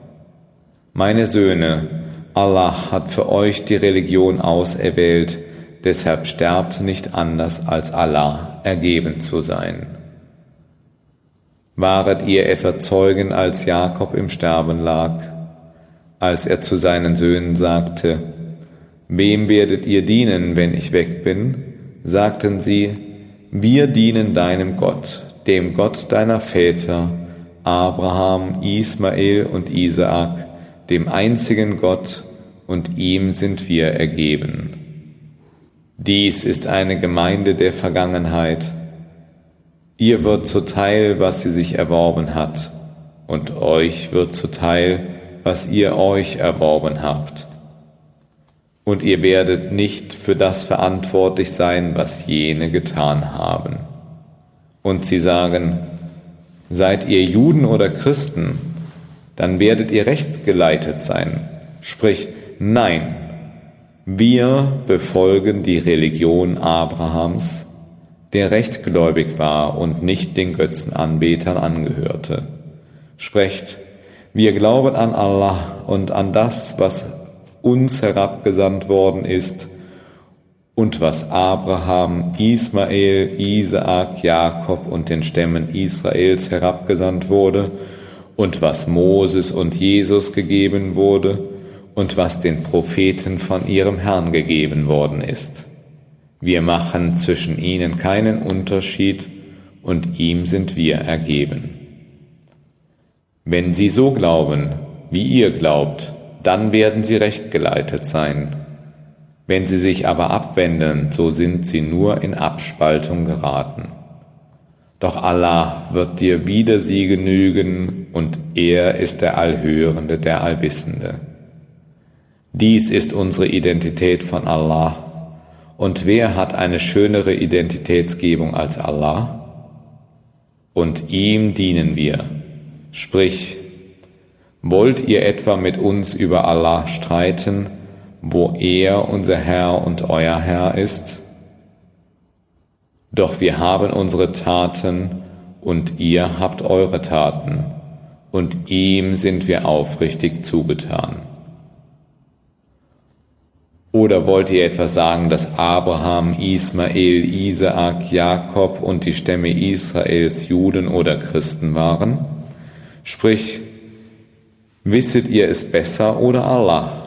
Meine Söhne, Allah hat für euch die Religion auserwählt, deshalb sterbt nicht anders als Allah ergeben zu sein. Waret ihr etwa Zeugen, als Jakob im Sterben lag, als er zu seinen Söhnen sagte, Wem werdet ihr dienen, wenn ich weg bin? sagten sie, wir dienen deinem Gott, dem Gott deiner Väter, Abraham, Ismael und Isaak, dem einzigen Gott, und ihm sind wir ergeben. Dies ist eine Gemeinde der Vergangenheit. Ihr wird zuteil, was sie sich erworben hat, und euch wird zuteil, was ihr euch erworben habt. Und ihr werdet nicht für das verantwortlich sein, was jene getan haben. Und sie sagen, seid ihr Juden oder Christen, dann werdet ihr recht geleitet sein. Sprich, nein, wir befolgen die Religion Abrahams, der rechtgläubig war und nicht den Götzenanbetern angehörte. Sprecht, wir glauben an Allah und an das, was uns herabgesandt worden ist und was Abraham, Ismael, Isaak, Jakob und den Stämmen Israels herabgesandt wurde und was Moses und Jesus gegeben wurde und was den Propheten von ihrem Herrn gegeben worden ist. Wir machen zwischen ihnen keinen Unterschied und ihm sind wir ergeben. Wenn sie so glauben, wie ihr glaubt, dann werden sie rechtgeleitet sein. Wenn sie sich aber abwenden, so sind sie nur in Abspaltung geraten. Doch Allah wird dir wieder sie genügen und er ist der Allhörende, der Allwissende. Dies ist unsere Identität von Allah. Und wer hat eine schönere Identitätsgebung als Allah? Und ihm dienen wir. Sprich, wollt ihr etwa mit uns über Allah streiten, wo er unser Herr und euer Herr ist? Doch wir haben unsere Taten und ihr habt eure Taten, und ihm sind wir aufrichtig zugetan. Oder wollt ihr etwa sagen, dass Abraham, Ismael, Isaak, Jakob und die Stämme Israels Juden oder Christen waren? Sprich, wisset ihr es besser oder Allah?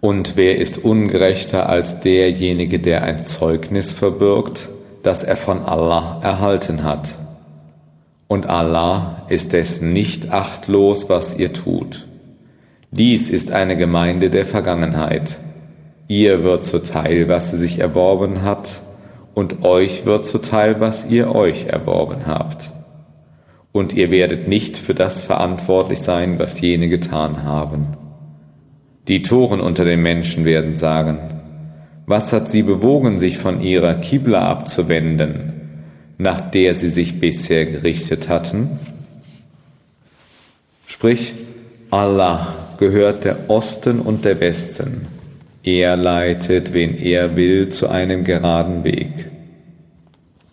Und wer ist ungerechter als derjenige, der ein Zeugnis verbirgt, das er von Allah erhalten hat? Und Allah ist dessen nicht achtlos, was ihr tut. Dies ist eine Gemeinde der Vergangenheit. Ihr wird zuteil, was sie sich erworben hat, und euch wird zuteil, was ihr euch erworben habt und ihr werdet nicht für das verantwortlich sein, was jene getan haben. Die Toren unter den Menschen werden sagen, was hat sie bewogen, sich von ihrer Kibla abzuwenden, nach der sie sich bisher gerichtet hatten? Sprich, Allah gehört der Osten und der Westen. Er leitet, wen er will, zu einem geraden Weg.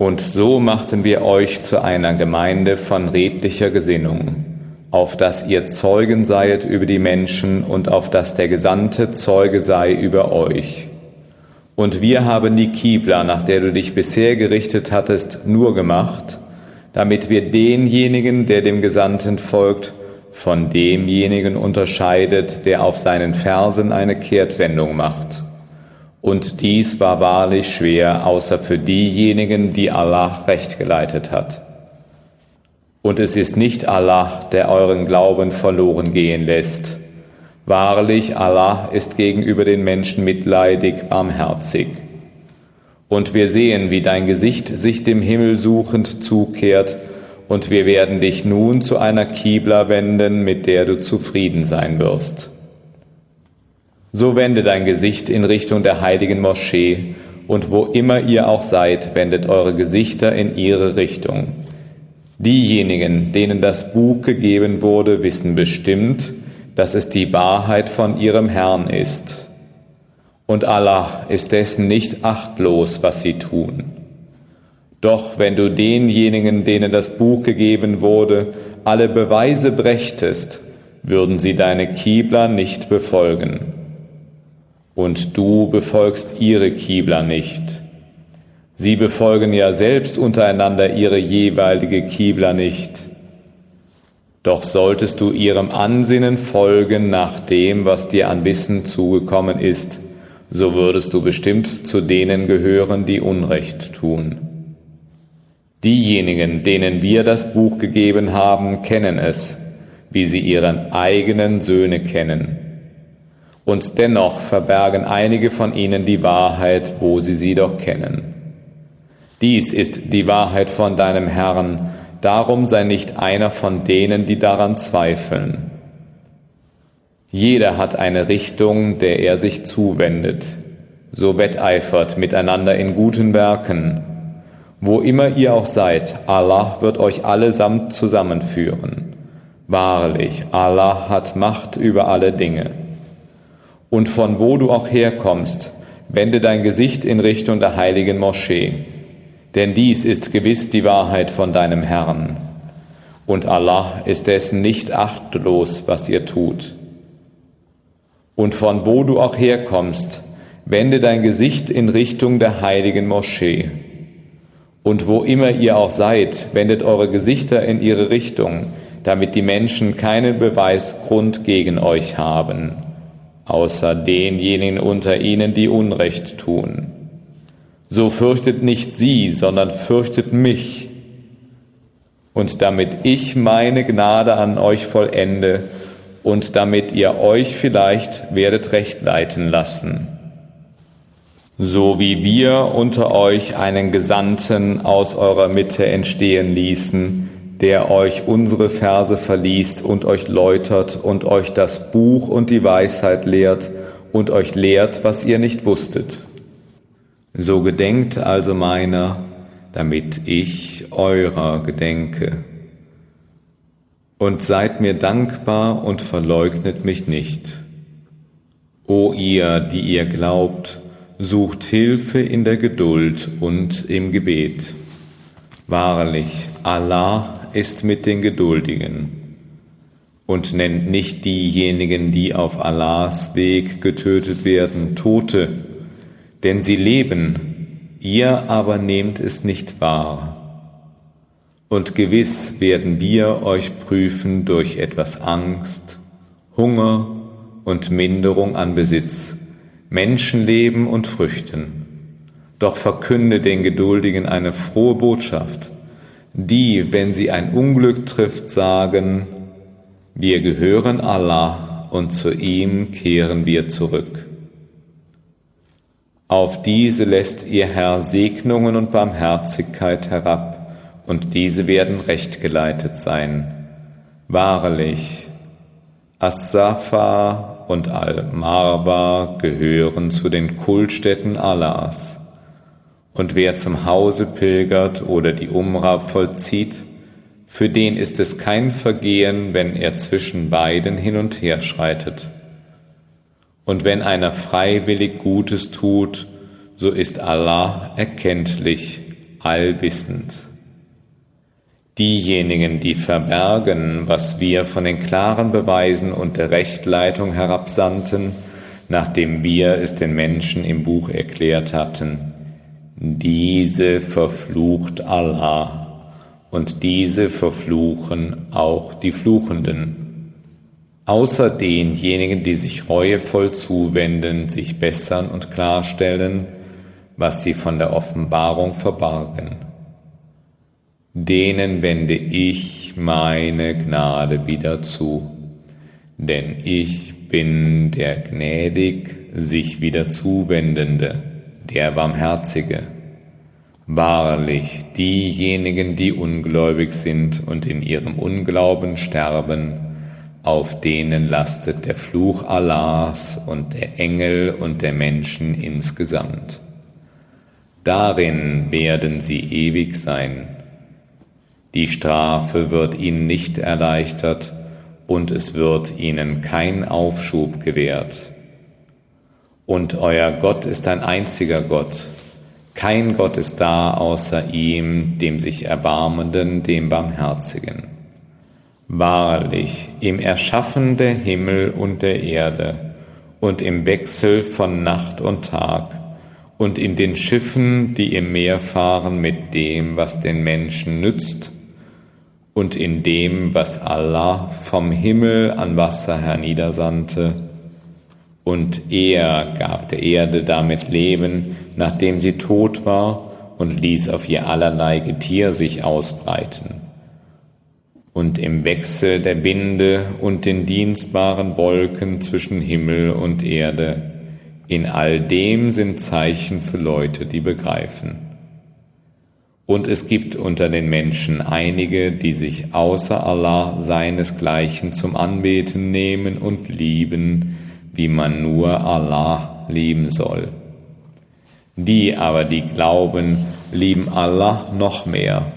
Und so machten wir euch zu einer Gemeinde von redlicher Gesinnung, auf dass ihr Zeugen seiet über die Menschen und auf dass der Gesandte Zeuge sei über euch. Und wir haben die Kibla, nach der du dich bisher gerichtet hattest, nur gemacht, damit wir denjenigen, der dem Gesandten folgt, von demjenigen unterscheidet, der auf seinen Fersen eine Kehrtwendung macht. Und dies war wahrlich schwer, außer für diejenigen, die Allah recht geleitet hat. Und es ist nicht Allah, der euren Glauben verloren gehen lässt. Wahrlich, Allah ist gegenüber den Menschen mitleidig, barmherzig. Und wir sehen, wie dein Gesicht sich dem Himmel suchend zukehrt, und wir werden dich nun zu einer Kibla wenden, mit der du zufrieden sein wirst. So wende dein Gesicht in Richtung der heiligen Moschee, und wo immer ihr auch seid, wendet eure Gesichter in ihre Richtung. Diejenigen, denen das Buch gegeben wurde, wissen bestimmt, dass es die Wahrheit von ihrem Herrn ist. Und Allah ist dessen nicht achtlos, was sie tun. Doch wenn du denjenigen, denen das Buch gegeben wurde, alle Beweise brächtest, würden sie deine Kibla nicht befolgen und du befolgst ihre Kibler nicht. Sie befolgen ja selbst untereinander ihre jeweilige Kibler nicht. Doch solltest du ihrem Ansinnen folgen nach dem, was dir an Wissen zugekommen ist, so würdest du bestimmt zu denen gehören, die Unrecht tun. Diejenigen, denen wir das Buch gegeben haben, kennen es, wie sie ihren eigenen Söhne kennen. Und dennoch verbergen einige von ihnen die Wahrheit, wo sie sie doch kennen. Dies ist die Wahrheit von deinem Herrn, darum sei nicht einer von denen, die daran zweifeln. Jeder hat eine Richtung, der er sich zuwendet. So wetteifert miteinander in guten Werken. Wo immer ihr auch seid, Allah wird euch allesamt zusammenführen. Wahrlich, Allah hat Macht über alle Dinge. Und von wo du auch herkommst, wende dein Gesicht in Richtung der heiligen Moschee. Denn dies ist gewiss die Wahrheit von deinem Herrn. Und Allah ist dessen nicht achtlos, was ihr tut. Und von wo du auch herkommst, wende dein Gesicht in Richtung der heiligen Moschee. Und wo immer ihr auch seid, wendet eure Gesichter in ihre Richtung, damit die Menschen keinen Beweisgrund gegen euch haben, außer denjenigen unter ihnen, die Unrecht tun. So fürchtet nicht sie, sondern fürchtet mich. Und damit ich meine Gnade an euch vollende und damit ihr euch vielleicht werdet recht leiten lassen. So wie wir unter euch einen Gesandten aus eurer Mitte entstehen ließen, der euch unsere Verse verliest und euch läutert und euch das Buch und die Weisheit lehrt und euch lehrt, was ihr nicht wusstet. So gedenkt also meiner, damit ich eurer gedenke. Und seid mir dankbar und verleugnet mich nicht. O ihr, die ihr glaubt, sucht Hilfe in der Geduld und im Gebet. Wahrlich, Allah ist mit den Geduldigen und nennt nicht diejenigen, die auf Allahs Weg getötet werden, Tote, denn sie leben, ihr aber nehmt es nicht wahr. Und gewiss werden wir euch prüfen durch etwas Angst, Hunger und Minderung an Besitz, Menschenleben und Früchten. Doch verkünde den Geduldigen eine frohe Botschaft, die, wenn sie ein Unglück trifft, sagen, wir gehören Allah und zu ihm kehren wir zurück. Auf diese lässt ihr Herr Segnungen und Barmherzigkeit herab, und diese werden recht geleitet sein. Wahrlich, As-Safa und Al-Marba gehören zu den Kultstätten Allahs. Und wer zum Hause pilgert oder die Umrah vollzieht, für den ist es kein Vergehen, wenn er zwischen beiden hin und her schreitet. Und wenn einer freiwillig Gutes tut, so ist Allah erkenntlich, allwissend. Diejenigen, die verbergen, was wir von den klaren Beweisen und der Rechtleitung herabsandten, nachdem wir es den Menschen im Buch erklärt hatten, diese verflucht Allah und diese verfluchen auch die Fluchenden. Außer denjenigen, die sich reuevoll zuwenden, sich bessern und klarstellen, was sie von der Offenbarung verbargen. Denen wende ich meine Gnade wieder zu, denn ich bin der gnädig sich wieder zuwendende der Barmherzige. Wahrlich, diejenigen, die ungläubig sind und in ihrem Unglauben sterben, auf denen lastet der Fluch Allahs und der Engel und der Menschen insgesamt. Darin werden sie ewig sein. Die Strafe wird ihnen nicht erleichtert und es wird ihnen kein Aufschub gewährt. Und euer Gott ist ein einziger Gott. Kein Gott ist da außer ihm, dem sich Erbarmenden, dem Barmherzigen. Wahrlich, im Erschaffen der Himmel und der Erde und im Wechsel von Nacht und Tag und in den Schiffen, die im Meer fahren mit dem, was den Menschen nützt, und in dem, was Allah vom Himmel an Wasser herniedersandte, Und er gab der Erde damit Leben, nachdem sie tot war, und ließ auf ihr allerlei Getier sich ausbreiten. Und im Wechsel der Winde und den dienstbaren Wolken zwischen Himmel und Erde, in all dem sind Zeichen für Leute, die begreifen. Und es gibt unter den Menschen einige, die sich außer Allah seinesgleichen zum Anbeten nehmen und lieben, wie man nur Allah lieben soll. Die aber, die glauben, lieben Allah noch mehr.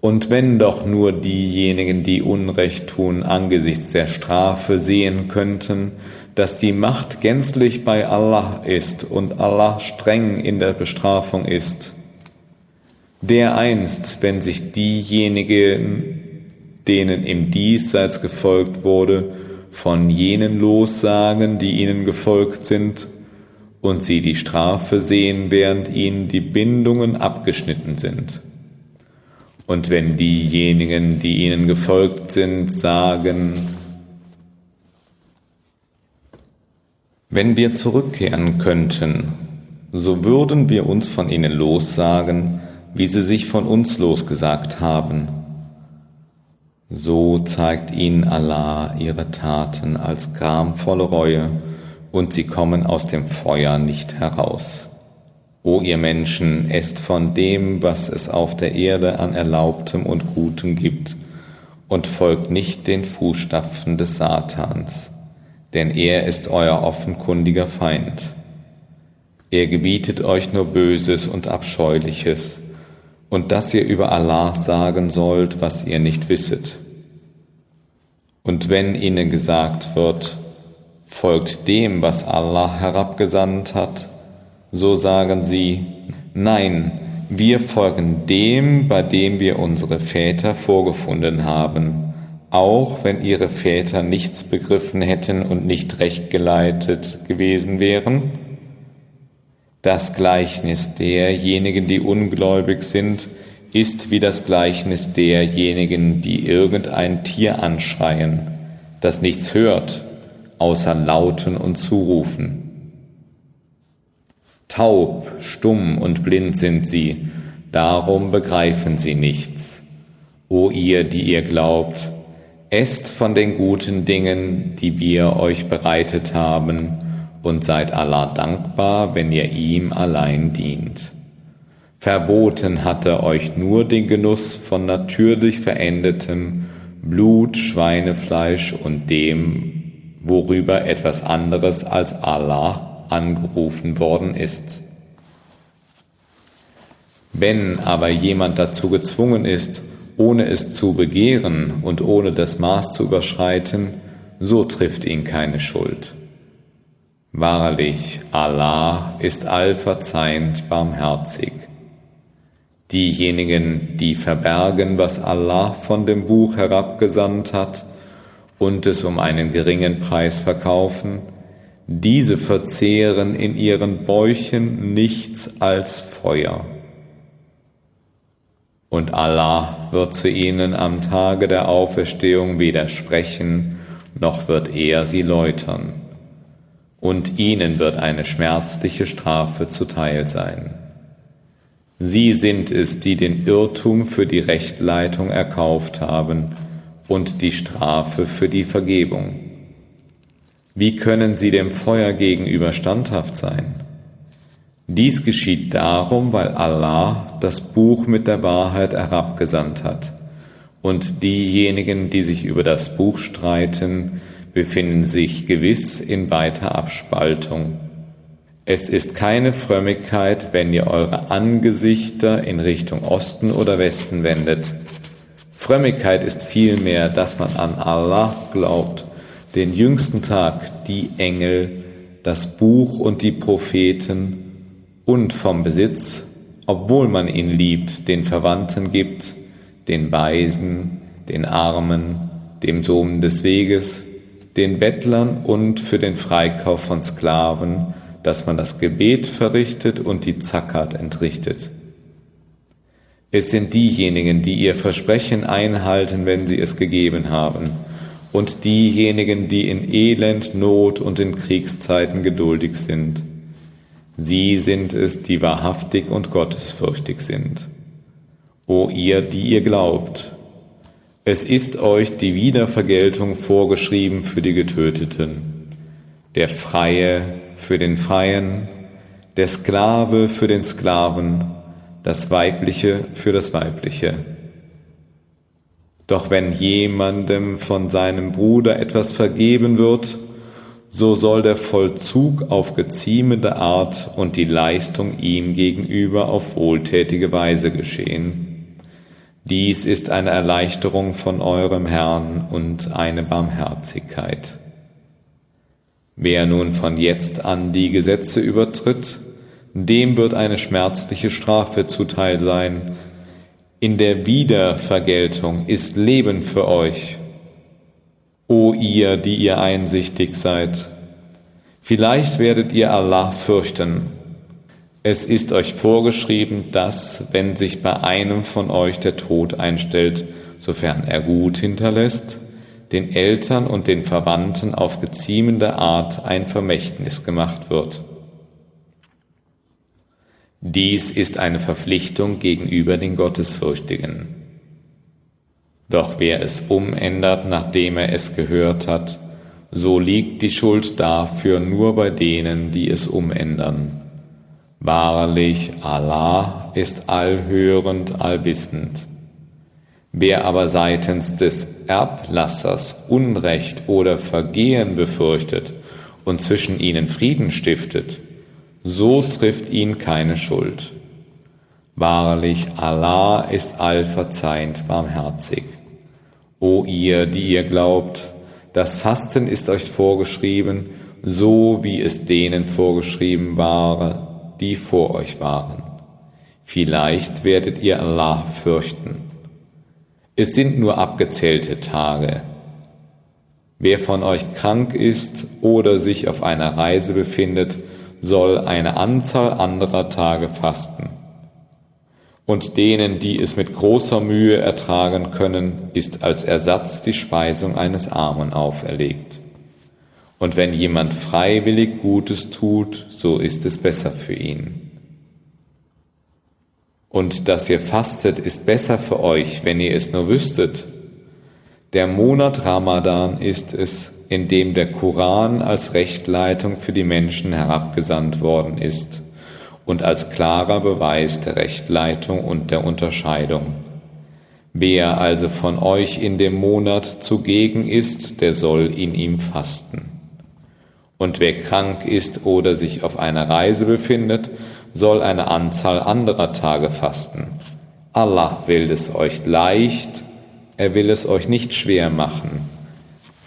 Und wenn doch nur diejenigen, die Unrecht tun, angesichts der Strafe sehen könnten, dass die Macht gänzlich bei Allah ist und Allah streng in der Bestrafung ist, der einst, wenn sich diejenigen, denen im Diesseits gefolgt wurde, von jenen lossagen, die ihnen gefolgt sind, und sie die Strafe sehen, während ihnen die Bindungen abgeschnitten sind. Und wenn diejenigen, die ihnen gefolgt sind, sagen, wenn wir zurückkehren könnten, so würden wir uns von ihnen lossagen, wie sie sich von uns losgesagt haben. So zeigt ihnen Allah ihre Taten als gramvolle Reue, und sie kommen aus dem Feuer nicht heraus. O ihr Menschen, esst von dem, was es auf der Erde an Erlaubtem und Gutem gibt, und folgt nicht den Fußstapfen des Satans, denn er ist euer offenkundiger Feind. Er gebietet euch nur Böses und Abscheuliches, und dass ihr über Allah sagen sollt, was ihr nicht wisset. Und wenn ihnen gesagt wird, folgt dem, was Allah herabgesandt hat, so sagen sie, nein, wir folgen dem, bei dem wir unsere Väter vorgefunden haben, auch wenn ihre Väter nichts begriffen hätten und nicht recht geleitet gewesen wären das Gleichnis derjenigen, die ungläubig sind, ist wie das Gleichnis derjenigen, die irgendein Tier anschreien, das nichts hört, außer Lauten und Zurufen. Taub, stumm und blind sind sie, darum begreifen sie nichts. O ihr, die ihr glaubt, esst von den guten Dingen, die wir euch bereitet haben, und seid Allah dankbar, wenn ihr ihm allein dient. Verboten hatte euch nur den Genuss von natürlich verendetem Blut, Schweinefleisch und dem, worüber etwas anderes als Allah angerufen worden ist. Wenn aber jemand dazu gezwungen ist, ohne es zu begehren und ohne das Maß zu überschreiten, so trifft ihn keine Schuld. Wahrlich, Allah ist allverzeihend barmherzig. Diejenigen, die verbergen, was Allah von dem Buch herabgesandt hat und es um einen geringen Preis verkaufen, diese verzehren in ihren Bäuchen nichts als Feuer. Und Allah wird zu ihnen am Tage der Auferstehung widersprechen, noch wird er sie läutern und ihnen wird eine schmerzliche Strafe zuteil sein. Sie sind es, die den Irrtum für die Rechtleitung erkauft haben und die Strafe für die Vergebung. Wie können sie dem Feuer gegenüber standhaft sein? Dies geschieht darum, weil Allah das Buch mit der Wahrheit herabgesandt hat, und diejenigen, die sich über das Buch streiten, befinden sich gewiss in weiter Abspaltung. Es ist keine Frömmigkeit, wenn ihr eure Angesichter in Richtung Osten oder Westen wendet. Frömmigkeit ist vielmehr, dass man an Allah glaubt, den jüngsten Tag, die Engel, das Buch und die Propheten und vom Besitz, obwohl man ihn liebt, den Verwandten gibt, den Weisen, den Armen, dem Sohn des Weges, den Bettlern und für den Freikauf von Sklaven, dass man das Gebet verrichtet und die Zakat entrichtet. Es sind diejenigen, die ihr Versprechen einhalten, wenn sie es gegeben haben, und diejenigen, die in Elend, Not und in Kriegszeiten geduldig sind. Sie sind es, die wahrhaftig und gottesfürchtig sind. O ihr, die ihr glaubt, es ist euch die Wiedervergeltung vorgeschrieben für die Getöteten, der Freie für den Freien, der Sklave für den Sklaven, das Weibliche für das Weibliche doch wenn jemandem von seinem Bruder etwas vergeben wird, so soll der Vollzug auf geziemende Art und die Leistung ihm gegenüber auf wohltätige Weise geschehen. Dies ist eine Erleichterung von eurem Herrn und eine Barmherzigkeit. Wer nun von jetzt an die Gesetze übertritt, dem wird eine schmerzliche Strafe zuteil sein, in der Wiedervergeltung ist Leben für euch, o ihr, die ihr einsichtig seid. Vielleicht werdet ihr Allah fürchten. Es ist euch vorgeschrieben, dass, wenn sich bei einem von euch der Tod einstellt, sofern er gut hinterlässt, den Eltern und den Verwandten auf geziemende Art ein Vermächtnis gemacht wird. Dies ist eine Verpflichtung gegenüber den Gottesfürchtigen. Doch wer es umändert, nachdem er es gehört hat, so liegt die Schuld dafür nur bei denen, die es umändern. Wahrlich, Allah ist allhörend, allwissend. Wer aber seitens des Erblassers Unrecht oder Vergehen befürchtet und zwischen ihnen Frieden stiftet, so trifft ihn keine Schuld. Wahrlich, Allah ist allverzeihend barmherzig. O ihr, die ihr glaubt, das Fasten ist euch vorgeschrieben, so wie es denen vorgeschrieben war, die vor euch waren. Vielleicht werdet ihr Allah fürchten. Es sind nur abgezählte Tage. Wer von euch krank ist oder sich auf einer Reise befindet, soll eine Anzahl anderer Tage fasten. Und denen, die es mit großer Mühe ertragen können, ist als Ersatz die Speisung eines Armen auferlegt. Und wenn jemand freiwillig Gutes tut, so ist es besser für ihn. Und dass ihr fastet, ist besser für euch, wenn ihr es nur wüsstet. Der Monat Ramadan ist es, in dem der Koran als Rechtleitung für die Menschen herabgesandt worden ist und als klarer Beweis der Rechtleitung und der Unterscheidung. Wer also von euch in dem Monat zugegen ist, der soll in ihm fasten. Und wer krank ist oder sich auf einer Reise befindet, soll eine Anzahl anderer Tage fasten. Allah will es euch leicht, er will es euch nicht schwer machen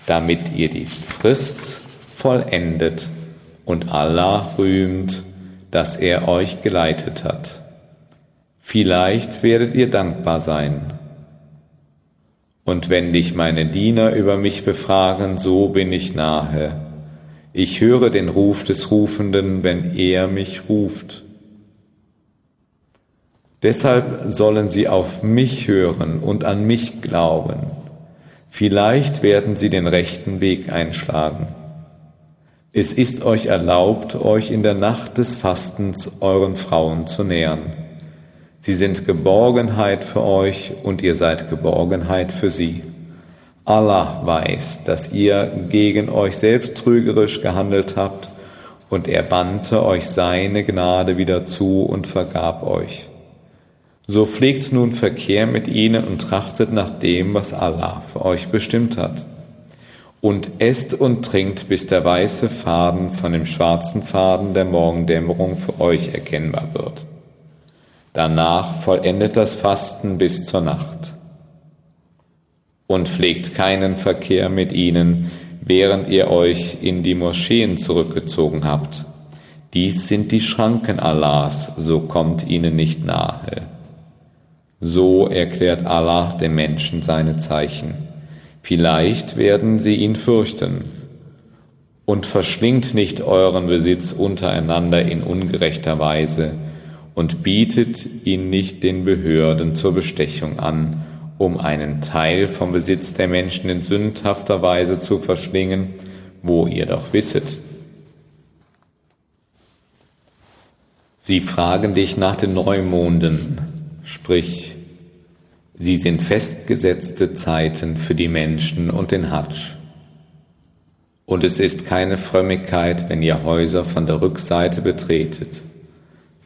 damit ihr die Frist vollendet und Allah rühmt, dass er euch geleitet hat. Vielleicht werdet ihr dankbar sein. Und wenn dich meine Diener über mich befragen, so bin ich nahe. Ich höre den Ruf des Rufenden, wenn er mich ruft. Deshalb sollen sie auf mich hören und an mich glauben. Vielleicht werden sie den rechten Weg einschlagen. Es ist euch erlaubt, euch in der Nacht des Fastens euren Frauen zu nähern. Sie sind Geborgenheit für euch und ihr seid Geborgenheit für sie. Allah weiß, dass ihr gegen euch selbst trügerisch gehandelt habt, und er bannte euch seine Gnade wieder zu und vergab euch. So pflegt nun Verkehr mit ihnen und trachtet nach dem, was Allah für euch bestimmt hat. Und esst und trinkt, bis der weiße Faden von dem schwarzen Faden der Morgendämmerung für euch erkennbar wird. Danach vollendet das Fasten bis zur Nacht. Und pflegt keinen Verkehr mit ihnen, während ihr euch in die Moscheen zurückgezogen habt. Dies sind die Schranken Allahs, so kommt ihnen nicht nahe. So erklärt Allah dem Menschen seine Zeichen. Vielleicht werden sie ihn fürchten. Und verschlingt nicht euren Besitz untereinander in ungerechter Weise und bietet ihn nicht den Behörden zur Bestechung an um einen Teil vom Besitz der Menschen in sündhafter Weise zu verschlingen, wo ihr doch wisset. Sie fragen dich nach den Neumonden, sprich, sie sind festgesetzte Zeiten für die Menschen und den Hadsch. Und es ist keine Frömmigkeit, wenn ihr Häuser von der Rückseite betretet.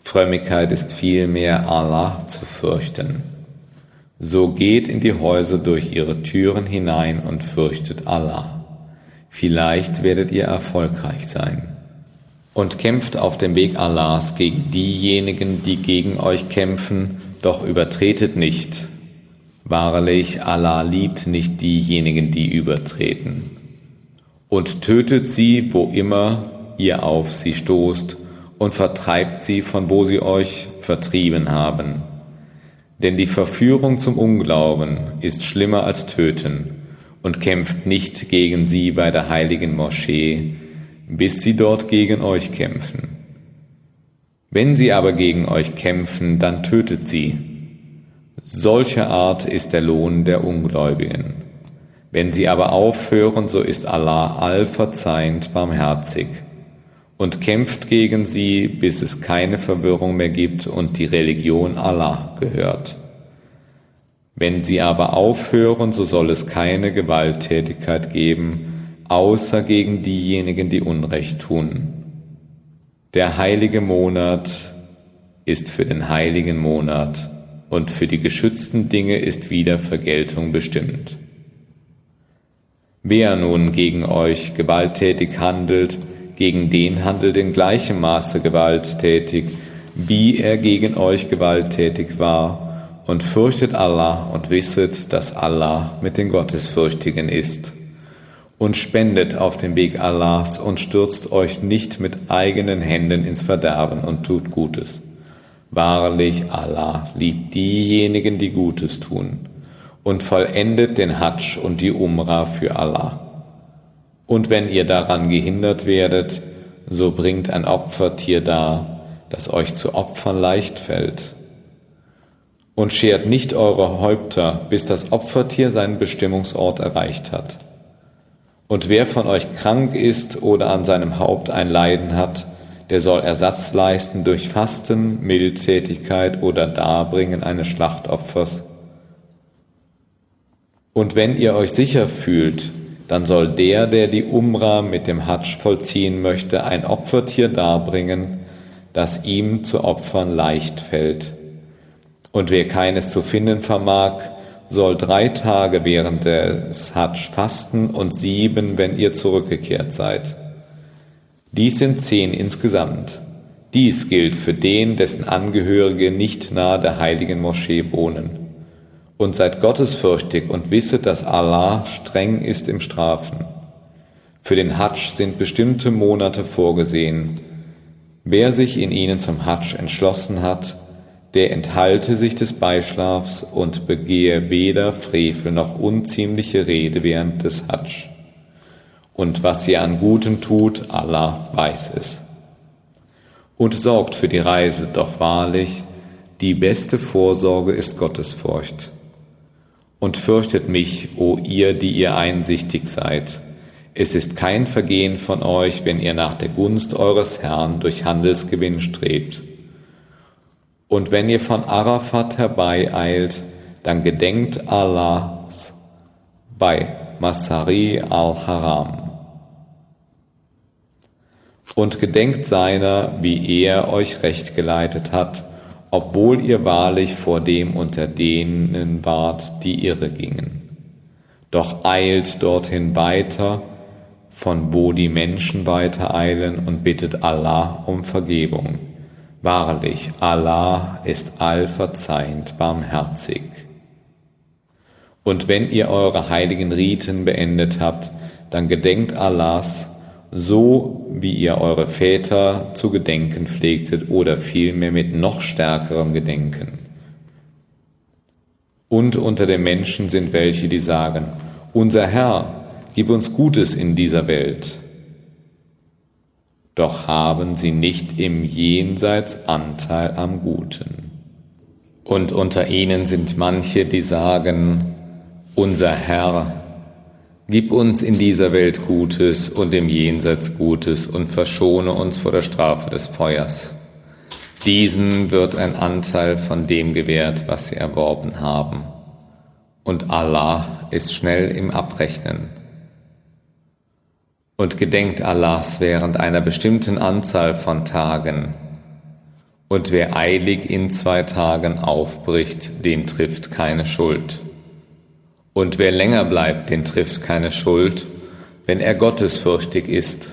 Frömmigkeit ist vielmehr Allah zu fürchten. So geht in die Häuser durch ihre Türen hinein und fürchtet Allah. Vielleicht werdet ihr erfolgreich sein. Und kämpft auf dem Weg Allahs gegen diejenigen, die gegen euch kämpfen, doch übertretet nicht. Wahrlich, Allah liebt nicht diejenigen, die übertreten und tötet sie, wo immer ihr auf sie stoßt, und vertreibt sie, von wo sie euch vertrieben haben. Denn die Verführung zum Unglauben ist schlimmer als Töten, und kämpft nicht gegen sie bei der heiligen Moschee, bis sie dort gegen euch kämpfen. Wenn sie aber gegen euch kämpfen, dann tötet sie. Solche Art ist der Lohn der Ungläubigen. Wenn sie aber aufhören, so ist Allah allverzeihend barmherzig und kämpft gegen sie, bis es keine Verwirrung mehr gibt und die Religion Allah gehört. Wenn sie aber aufhören, so soll es keine Gewalttätigkeit geben, außer gegen diejenigen, die Unrecht tun. Der heilige Monat ist für den heiligen Monat und für die geschützten Dinge ist wieder Vergeltung bestimmt. Wer nun gegen euch gewalttätig handelt, gegen den handelt in gleichem Maße gewalttätig, wie er gegen euch gewalttätig war, und fürchtet Allah und wisset, dass Allah mit den Gottesfürchtigen ist. Und spendet auf dem Weg Allahs und stürzt euch nicht mit eigenen Händen ins Verderben und tut Gutes. Wahrlich, Allah liebt diejenigen, die Gutes tun und vollendet den Hadsch und die Umra für Allah. Und wenn ihr daran gehindert werdet, so bringt ein Opfertier dar, das euch zu opfern leicht fällt. Und schert nicht eure Häupter, bis das Opfertier seinen Bestimmungsort erreicht hat. Und wer von euch krank ist oder an seinem Haupt ein Leiden hat, der soll Ersatz leisten durch Fasten, Mildtätigkeit oder Darbringen eines Schlachtopfers und wenn ihr euch sicher fühlt, dann soll der, der die Umra mit dem Hadsch vollziehen möchte, ein Opfertier darbringen, das ihm zu opfern leicht fällt. Und wer keines zu finden vermag, soll drei Tage während des Hadsch fasten und sieben, wenn ihr zurückgekehrt seid. Dies sind zehn insgesamt. Dies gilt für den, dessen Angehörige nicht nahe der heiligen Moschee wohnen und seid gottesfürchtig und wisset, dass Allah streng ist im Strafen. Für den Hadsch sind bestimmte Monate vorgesehen. Wer sich in ihnen zum Hadsch entschlossen hat, der enthalte sich des Beischlafs und begehe weder Frevel noch unziemliche Rede während des Hadsch. Und was ihr an Guten tut, Allah weiß es. Und sorgt für die Reise, doch wahrlich, die beste Vorsorge ist Gottesfurcht. Und fürchtet mich, o ihr, die ihr einsichtig seid. Es ist kein Vergehen von euch, wenn ihr nach der Gunst eures Herrn durch Handelsgewinn strebt. Und wenn ihr von Arafat herbeieilt, dann gedenkt Allahs bei Masari al-Haram. Und gedenkt seiner, wie er euch recht geleitet hat, obwohl ihr wahrlich vor dem unter denen wart, die irre gingen. Doch eilt dorthin weiter, von wo die Menschen weiter eilen und bittet Allah um Vergebung. Wahrlich, Allah ist allverzeihend barmherzig. Und wenn ihr eure heiligen Riten beendet habt, dann gedenkt Allahs so wie ihr eure Väter zu gedenken pflegtet oder vielmehr mit noch stärkerem Gedenken. Und unter den Menschen sind welche, die sagen, unser Herr, gib uns Gutes in dieser Welt. Doch haben sie nicht im Jenseits Anteil am Guten. Und unter ihnen sind manche, die sagen, unser Herr, gib uns in dieser Welt Gutes und im Jenseits Gutes und verschone uns vor der Strafe des Feuers. Diesen wird ein Anteil von dem gewährt, was sie erworben haben. Und Allah ist schnell im Abrechnen. Und gedenkt Allahs während einer bestimmten Anzahl von Tagen, und wer eilig in zwei Tagen aufbricht, den trifft keine Schuld. Und wer länger bleibt, den trifft keine Schuld, wenn er gottesfürchtig ist.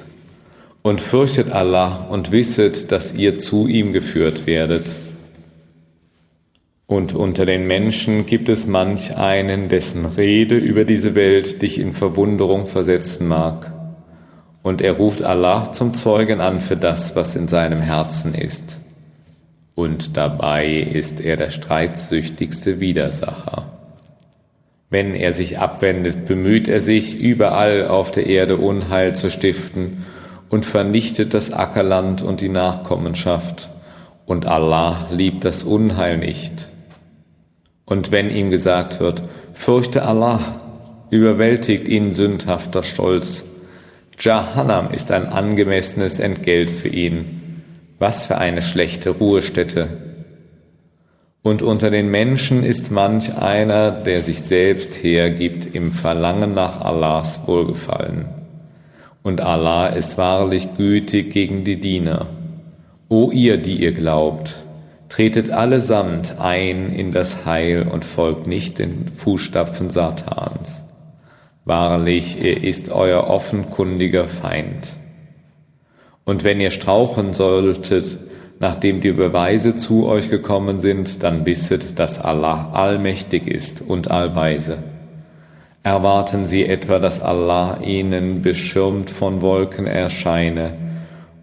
Und fürchtet Allah und wisset, dass ihr zu ihm geführt werdet. Und unter den Menschen gibt es manch einen, dessen Rede über diese Welt dich in Verwunderung versetzen mag. Und er ruft Allah zum Zeugen an für das, was in seinem Herzen ist und dabei ist er der streitsüchtigste Widersacher. Wenn er sich abwendet, bemüht er sich, überall auf der Erde Unheil zu stiften und vernichtet das Ackerland und die Nachkommenschaft, und Allah liebt das Unheil nicht. Und wenn ihm gesagt wird, fürchte Allah, überwältigt ihn sündhafter Stolz. Jahannam ist ein angemessenes Entgelt für ihn was für eine schlechte Ruhestätte. Und unter den Menschen ist manch einer, der sich selbst hergibt im Verlangen nach Allahs Wohlgefallen. Und Allah ist wahrlich gütig gegen die Diener. O ihr, die ihr glaubt, tretet allesamt ein in das Heil und folgt nicht den Fußstapfen Satans. Wahrlich, er ist euer offenkundiger Feind. Und wenn ihr strauchen solltet, nachdem die Beweise zu euch gekommen sind, dann wisset, dass Allah allmächtig ist und allweise. Erwarten sie etwa, dass Allah ihnen beschirmt von Wolken erscheine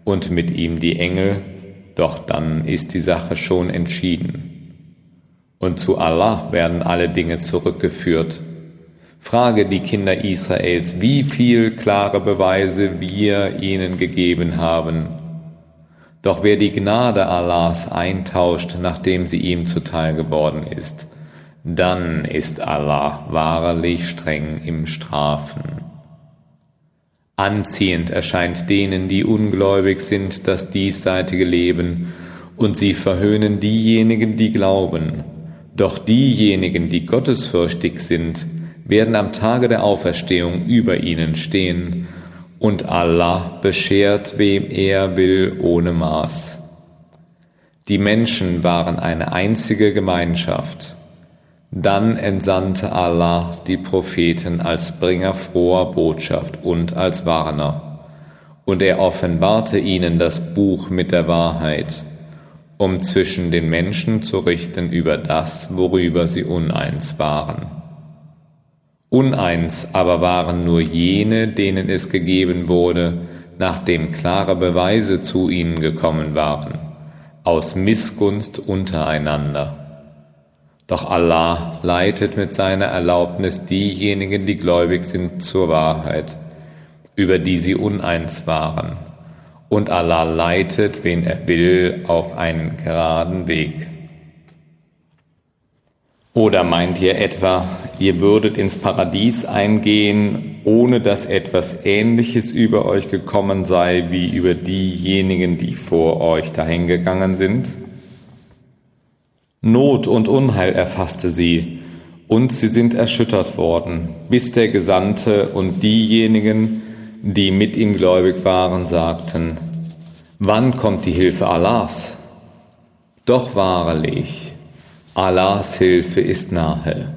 und mit ihm die Engel, doch dann ist die Sache schon entschieden. Und zu Allah werden alle Dinge zurückgeführt. Frage die Kinder Israels, wie viel klare Beweise wir ihnen gegeben haben. Doch wer die Gnade Allahs eintauscht, nachdem sie ihm zuteil geworden ist, dann ist Allah wahrlich streng im Strafen. Anziehend erscheint denen, die ungläubig sind, das diesseitige Leben, und sie verhöhnen diejenigen, die glauben. Doch diejenigen, die gottesfürchtig sind, werden am Tage der Auferstehung über ihnen stehen, und Allah beschert, wem er will, ohne Maß. Die Menschen waren eine einzige Gemeinschaft. Dann entsandte Allah die Propheten als Bringer froher Botschaft und als Warner. Und er offenbarte ihnen das Buch mit der Wahrheit, um zwischen den Menschen zu richten über das, worüber sie uneins waren. Uneins aber waren nur jene, denen es gegeben wurde, nachdem klare Beweise zu ihnen gekommen waren, aus Missgunst untereinander. Doch Allah leitet mit seiner Erlaubnis diejenigen, die gläubig sind, zur Wahrheit, über die sie uneins waren. Und Allah leitet, wen er will, auf einen geraden Weg. Oder meint ihr etwa, ihr würdet ins Paradies eingehen, ohne dass etwas Ähnliches über euch gekommen sei wie über diejenigen, die vor euch dahingegangen sind? Not und Unheil erfasste sie, und sie sind erschüttert worden, bis der Gesandte und diejenigen, die mit ihm gläubig waren, sagten, wann kommt die Hilfe Allahs? Doch wahrlich, Allahs Hilfe ist nahe.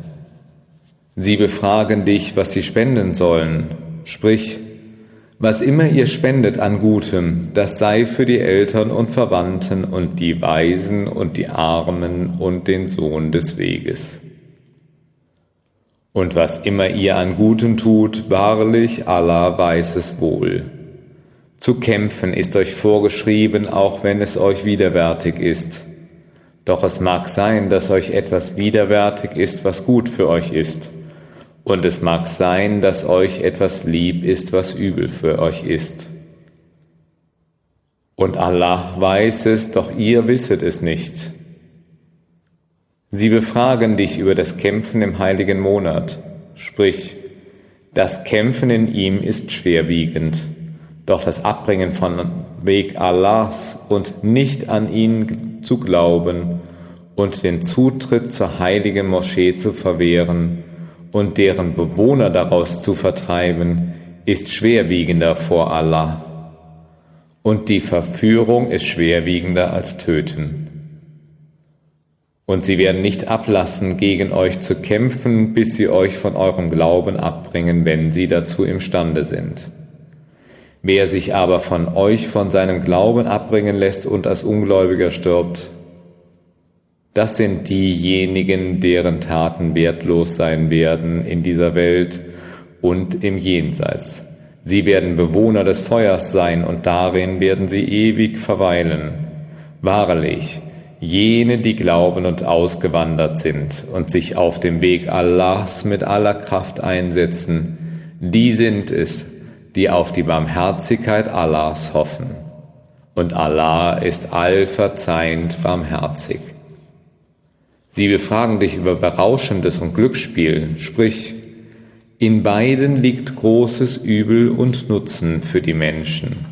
Sie befragen dich, was sie spenden sollen. Sprich, was immer ihr spendet an Gutem, das sei für die Eltern und Verwandten und die Weisen und die Armen und den Sohn des Weges. Und was immer ihr an Gutem tut, wahrlich Allah weiß es wohl. Zu kämpfen ist euch vorgeschrieben, auch wenn es euch widerwärtig ist. Doch es mag sein, dass euch etwas widerwärtig ist, was gut für euch ist. Und es mag sein, dass euch etwas lieb ist, was übel für euch ist. Und Allah weiß es, doch ihr wisset es nicht. Sie befragen dich über das Kämpfen im heiligen Monat, sprich, das Kämpfen in ihm ist schwerwiegend, doch das Abbringen von Weg Allahs und nicht an ihn zu glauben und den Zutritt zur heiligen Moschee zu verwehren und deren Bewohner daraus zu vertreiben, ist schwerwiegender vor Allah. Und die Verführung ist schwerwiegender als Töten. Und sie werden nicht ablassen, gegen euch zu kämpfen, bis sie euch von eurem Glauben abbringen, wenn sie dazu imstande sind. Wer sich aber von euch von seinem Glauben abbringen lässt und als Ungläubiger stirbt, das sind diejenigen, deren Taten wertlos sein werden in dieser Welt und im Jenseits. Sie werden Bewohner des Feuers sein und darin werden sie ewig verweilen. Wahrlich, jene, die glauben und ausgewandert sind und sich auf dem Weg Allahs mit aller Kraft einsetzen, die sind es, die auf die Barmherzigkeit Allahs hoffen. Und Allah ist allverzeihend barmherzig. Sie befragen dich über Berauschendes und Glücksspiel, sprich, in beiden liegt großes Übel und Nutzen für die Menschen.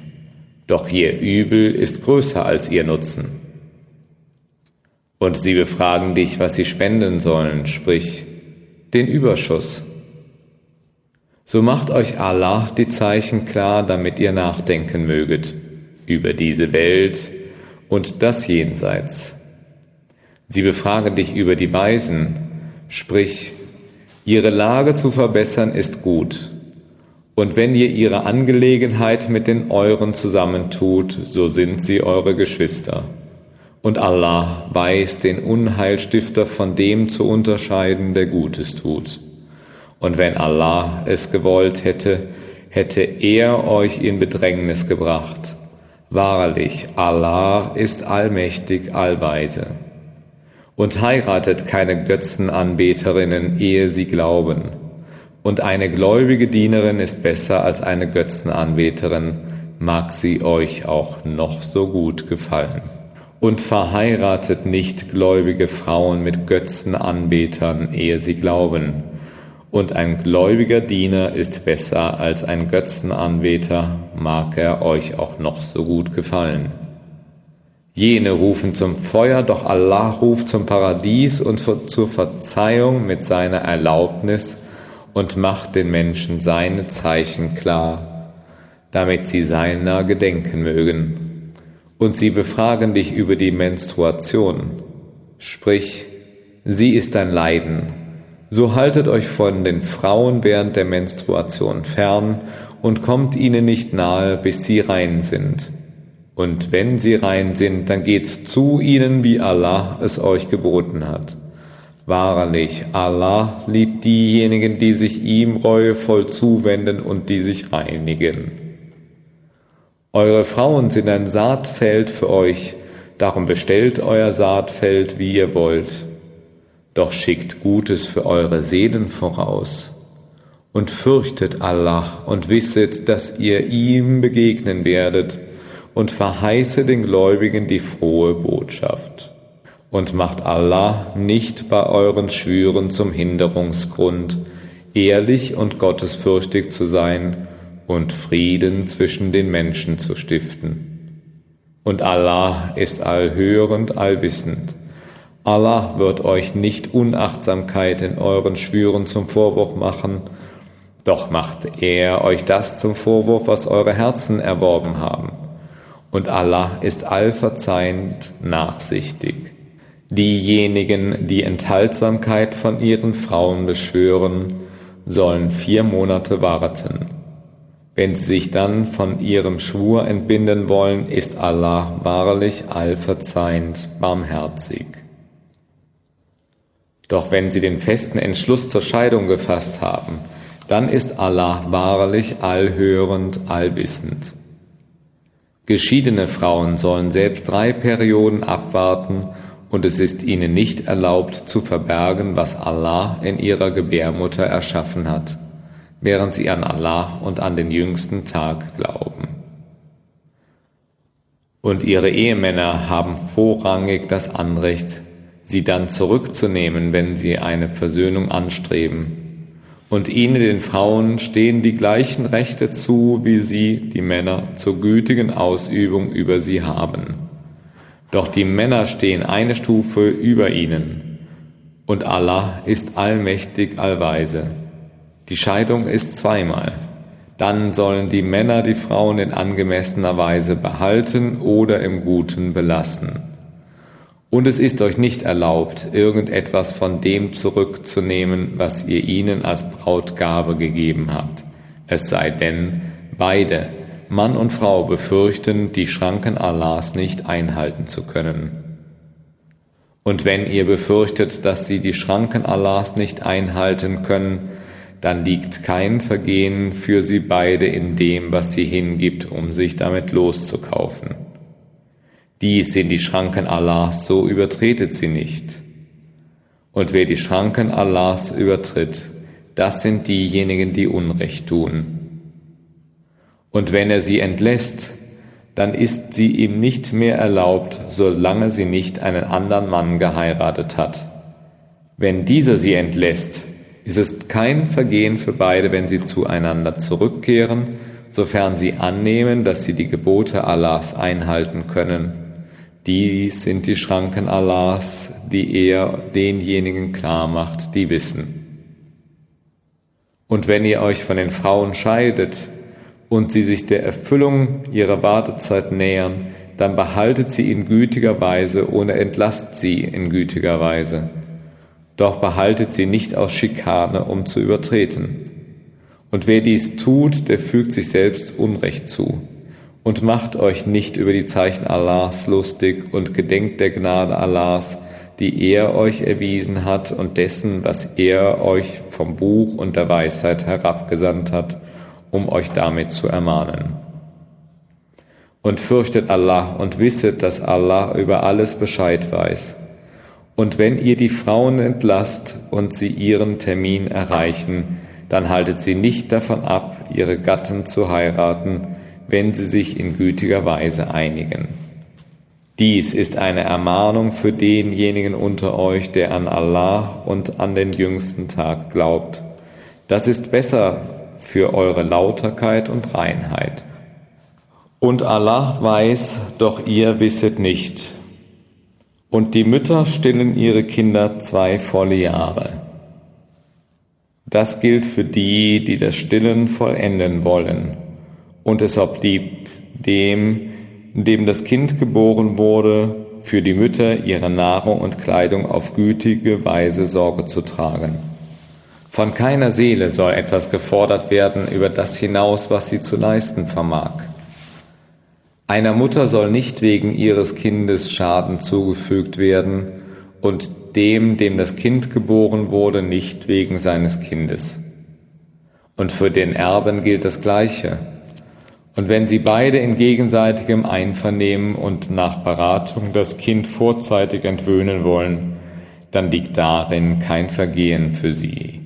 Doch ihr Übel ist größer als ihr Nutzen. Und sie befragen dich, was sie spenden sollen, sprich den Überschuss. So macht euch Allah die Zeichen klar, damit ihr nachdenken möget über diese Welt und das Jenseits. Sie befragen dich über die Weisen, sprich, ihre Lage zu verbessern ist gut. Und wenn ihr ihre Angelegenheit mit den euren zusammentut, so sind sie eure Geschwister. Und Allah weiß den Unheilstifter von dem zu unterscheiden, der Gutes tut. Und wenn Allah es gewollt hätte, hätte er euch in Bedrängnis gebracht. Wahrlich, Allah ist allmächtig, allweise. Und heiratet keine Götzenanbeterinnen, ehe sie glauben. Und eine gläubige Dienerin ist besser als eine Götzenanbeterin, mag sie euch auch noch so gut gefallen und verheiratet nicht gläubige Frauen mit Götzenanbetern, ehe sie glauben. Und ein gläubiger Diener ist besser als ein Götzenanbeter, mag er euch auch noch so gut gefallen. Jene rufen zum Feuer, doch Allah ruft zum Paradies und zur Verzeihung mit seiner Erlaubnis und macht den Menschen seine Zeichen klar, damit sie seiner gedenken mögen und sie befragen dich über die Menstruation. Sprich, sie ist ein Leiden. So haltet euch von den Frauen während der Menstruation fern und kommt ihnen nicht nahe, bis sie rein sind. Und wenn sie rein sind, dann geht zu ihnen, wie Allah es euch geboten hat. Wahrlich, Allah liebt diejenigen, die sich ihm reuevoll zuwenden und die sich reinigen. Eure Frauen sind ein Saatfeld für euch, darum bestellt euer Saatfeld, wie ihr wollt. Doch schickt Gutes für eure Seelen voraus. Und fürchtet Allah und wisset, dass ihr ihm begegnen werdet und verheiße den Gläubigen die frohe Botschaft. Und macht Allah nicht bei euren Schwüren zum Hinderungsgrund, ehrlich und gottesfürchtig zu sein und Frieden zwischen den Menschen zu stiften. Und Allah ist allhörend, allwissend. Allah wird euch nicht Unachtsamkeit in euren Schwüren zum Vorwurf machen, doch macht er euch das zum Vorwurf, was eure Herzen erworben haben. Und Allah ist allverzeihend nachsichtig. Diejenigen, die Enthaltsamkeit von ihren Frauen beschwören, sollen vier Monate warten. Wenn sie sich dann von ihrem Schwur entbinden wollen, ist Allah wahrlich allverzeihend, barmherzig. Doch wenn sie den festen Entschluss zur Scheidung gefasst haben, dann ist Allah wahrlich allhörend, allwissend. Geschiedene Frauen sollen selbst drei Perioden abwarten und es ist ihnen nicht erlaubt zu verbergen, was Allah in ihrer Gebärmutter erschaffen hat während sie an Allah und an den jüngsten Tag glauben. Und ihre Ehemänner haben vorrangig das Anrecht, sie dann zurückzunehmen, wenn sie eine Versöhnung anstreben. Und ihnen, den Frauen, stehen die gleichen Rechte zu, wie sie, die Männer, zur gütigen Ausübung über sie haben. Doch die Männer stehen eine Stufe über ihnen. Und Allah ist allmächtig, allweise. Die Scheidung ist zweimal. Dann sollen die Männer die Frauen in angemessener Weise behalten oder im Guten belassen. Und es ist euch nicht erlaubt, irgendetwas von dem zurückzunehmen, was ihr ihnen als Brautgabe gegeben habt. Es sei denn, beide, Mann und Frau, befürchten, die Schranken Allahs nicht einhalten zu können. Und wenn ihr befürchtet, dass sie die Schranken Allahs nicht einhalten können, dann liegt kein Vergehen für sie beide in dem, was sie hingibt, um sich damit loszukaufen. Dies sind die Schranken Allahs, so übertretet sie nicht. Und wer die Schranken Allahs übertritt, das sind diejenigen, die Unrecht tun. Und wenn er sie entlässt, dann ist sie ihm nicht mehr erlaubt, solange sie nicht einen anderen Mann geheiratet hat. Wenn dieser sie entlässt, ist es kein Vergehen für beide, wenn sie zueinander zurückkehren, sofern sie annehmen, dass sie die Gebote Allahs einhalten können. Dies sind die Schranken Allahs, die er denjenigen klar macht, die wissen. Und wenn ihr euch von den Frauen scheidet und sie sich der Erfüllung ihrer Wartezeit nähern, dann behaltet sie in gütiger Weise oder entlasst sie in gütiger Weise doch behaltet sie nicht aus Schikane, um zu übertreten. Und wer dies tut, der fügt sich selbst Unrecht zu. Und macht euch nicht über die Zeichen Allahs lustig und gedenkt der Gnade Allahs, die er euch erwiesen hat und dessen, was er euch vom Buch und der Weisheit herabgesandt hat, um euch damit zu ermahnen. Und fürchtet Allah und wisset, dass Allah über alles Bescheid weiß und wenn ihr die Frauen entlasst und sie ihren Termin erreichen, dann haltet sie nicht davon ab, ihre Gatten zu heiraten, wenn sie sich in gütiger Weise einigen. Dies ist eine Ermahnung für denjenigen unter euch, der an Allah und an den jüngsten Tag glaubt. Das ist besser für eure Lauterkeit und Reinheit. Und Allah weiß, doch ihr wisset nicht. Und die Mütter stillen ihre Kinder zwei volle Jahre. Das gilt für die, die das Stillen vollenden wollen. Und es obliegt dem, dem das Kind geboren wurde, für die Mütter ihre Nahrung und Kleidung auf gütige Weise Sorge zu tragen. Von keiner Seele soll etwas gefordert werden über das hinaus, was sie zu leisten vermag. Einer Mutter soll nicht wegen ihres Kindes Schaden zugefügt werden und dem, dem das Kind geboren wurde, nicht wegen seines Kindes. Und für den Erben gilt das Gleiche. Und wenn sie beide in gegenseitigem Einvernehmen und nach Beratung das Kind vorzeitig entwöhnen wollen, dann liegt darin kein Vergehen für sie.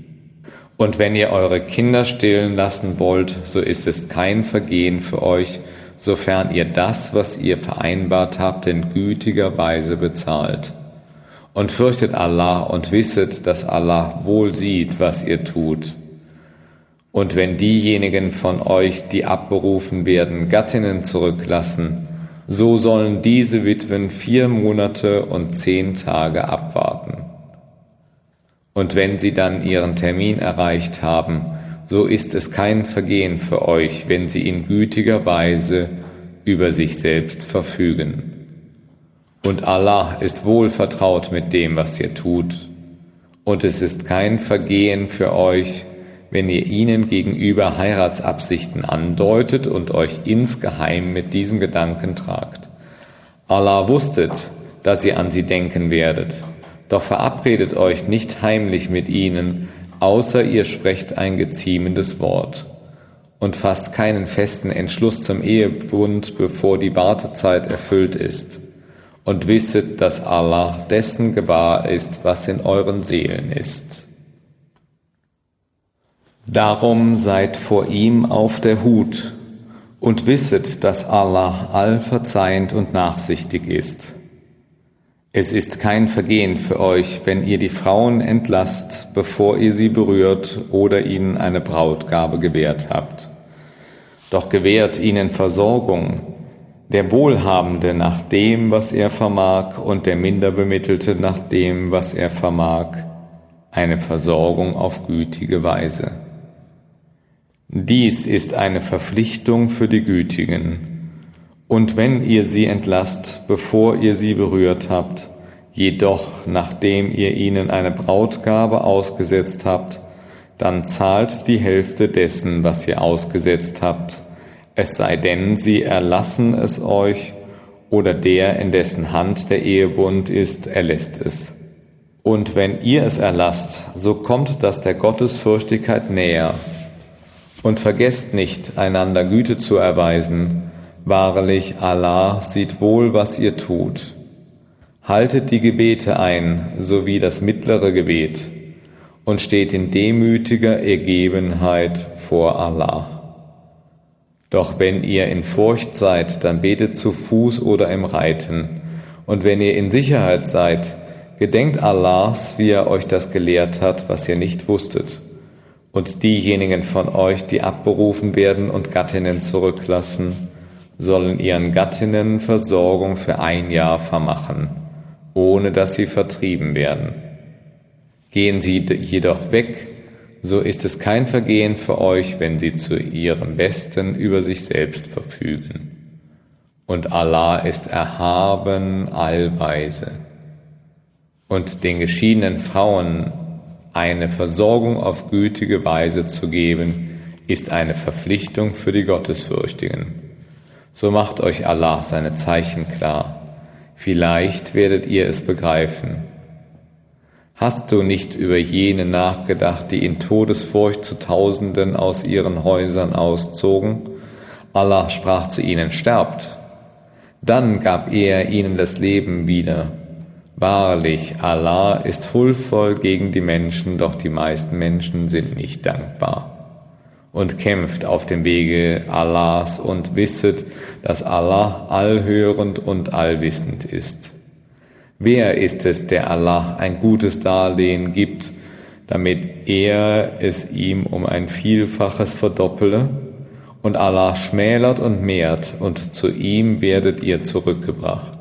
Und wenn ihr eure Kinder stillen lassen wollt, so ist es kein Vergehen für euch, sofern ihr das, was ihr vereinbart habt, in gütiger Weise bezahlt. Und fürchtet Allah und wisset, dass Allah wohl sieht, was ihr tut. Und wenn diejenigen von euch, die abberufen werden, Gattinnen zurücklassen, so sollen diese Witwen vier Monate und zehn Tage abwarten. Und wenn sie dann ihren Termin erreicht haben, so ist es kein Vergehen für euch, wenn sie in gütiger Weise über sich selbst verfügen. Und Allah ist wohl vertraut mit dem, was ihr tut. Und es ist kein Vergehen für euch, wenn ihr ihnen gegenüber Heiratsabsichten andeutet und euch insgeheim mit diesem Gedanken tragt. Allah wusstet, dass ihr an sie denken werdet. Doch verabredet euch nicht heimlich mit ihnen, außer ihr sprecht ein geziemendes Wort und fasst keinen festen Entschluss zum Ehebund, bevor die Wartezeit erfüllt ist. Und wisset, dass Allah dessen gewahr ist, was in euren Seelen ist. Darum seid vor ihm auf der Hut und wisset, dass Allah allverzeihend und nachsichtig ist. Es ist kein Vergehen für euch, wenn ihr die Frauen entlasst, bevor ihr sie berührt oder ihnen eine Brautgabe gewährt habt. Doch gewährt ihnen Versorgung, der Wohlhabende nach dem, was er vermag, und der Minderbemittelte nach dem, was er vermag, eine Versorgung auf gütige Weise. Dies ist eine Verpflichtung für die Gütigen. Und wenn ihr sie entlasst, bevor ihr sie berührt habt, jedoch nachdem ihr ihnen eine Brautgabe ausgesetzt habt, dann zahlt die Hälfte dessen, was ihr ausgesetzt habt, es sei denn, sie erlassen es euch, oder der, in dessen Hand der Ehebund ist, erlässt es. Und wenn ihr es erlasst, so kommt das der Gottesfürchtigkeit näher, und vergesst nicht, einander Güte zu erweisen. Wahrlich, Allah sieht wohl, was ihr tut. Haltet die Gebete ein, sowie das mittlere Gebet, und steht in demütiger Ergebenheit vor Allah. Doch wenn ihr in Furcht seid, dann betet zu Fuß oder im Reiten. Und wenn ihr in Sicherheit seid, gedenkt Allahs, wie er euch das gelehrt hat, was ihr nicht wusstet und diejenigen von euch, die abberufen werden und Gattinnen zurücklassen, sollen ihren Gattinnen Versorgung für ein Jahr vermachen, ohne dass sie vertrieben werden. Gehen sie jedoch weg, so ist es kein Vergehen für euch, wenn sie zu ihrem Besten über sich selbst verfügen. Und Allah ist erhaben allweise. Und den geschiedenen Frauen eine Versorgung auf gütige Weise zu geben, ist eine Verpflichtung für die Gottesfürchtigen. So macht euch Allah seine Zeichen klar. Vielleicht werdet ihr es begreifen. Hast du nicht über jene nachgedacht, die in Todesfurcht zu Tausenden aus ihren Häusern auszogen? Allah sprach zu ihnen, sterbt. Dann gab er ihnen das Leben wieder Wahrlich, Allah ist huldvoll gegen die Menschen, doch die meisten Menschen sind nicht dankbar. Und kämpft auf dem Wege Allahs und wisset, dass Allah allhörend und allwissend ist. Wer ist es, der Allah ein gutes Darlehen gibt, damit er es ihm um ein Vielfaches verdoppele? Und Allah schmälert und mehrt, und zu ihm werdet ihr zurückgebracht.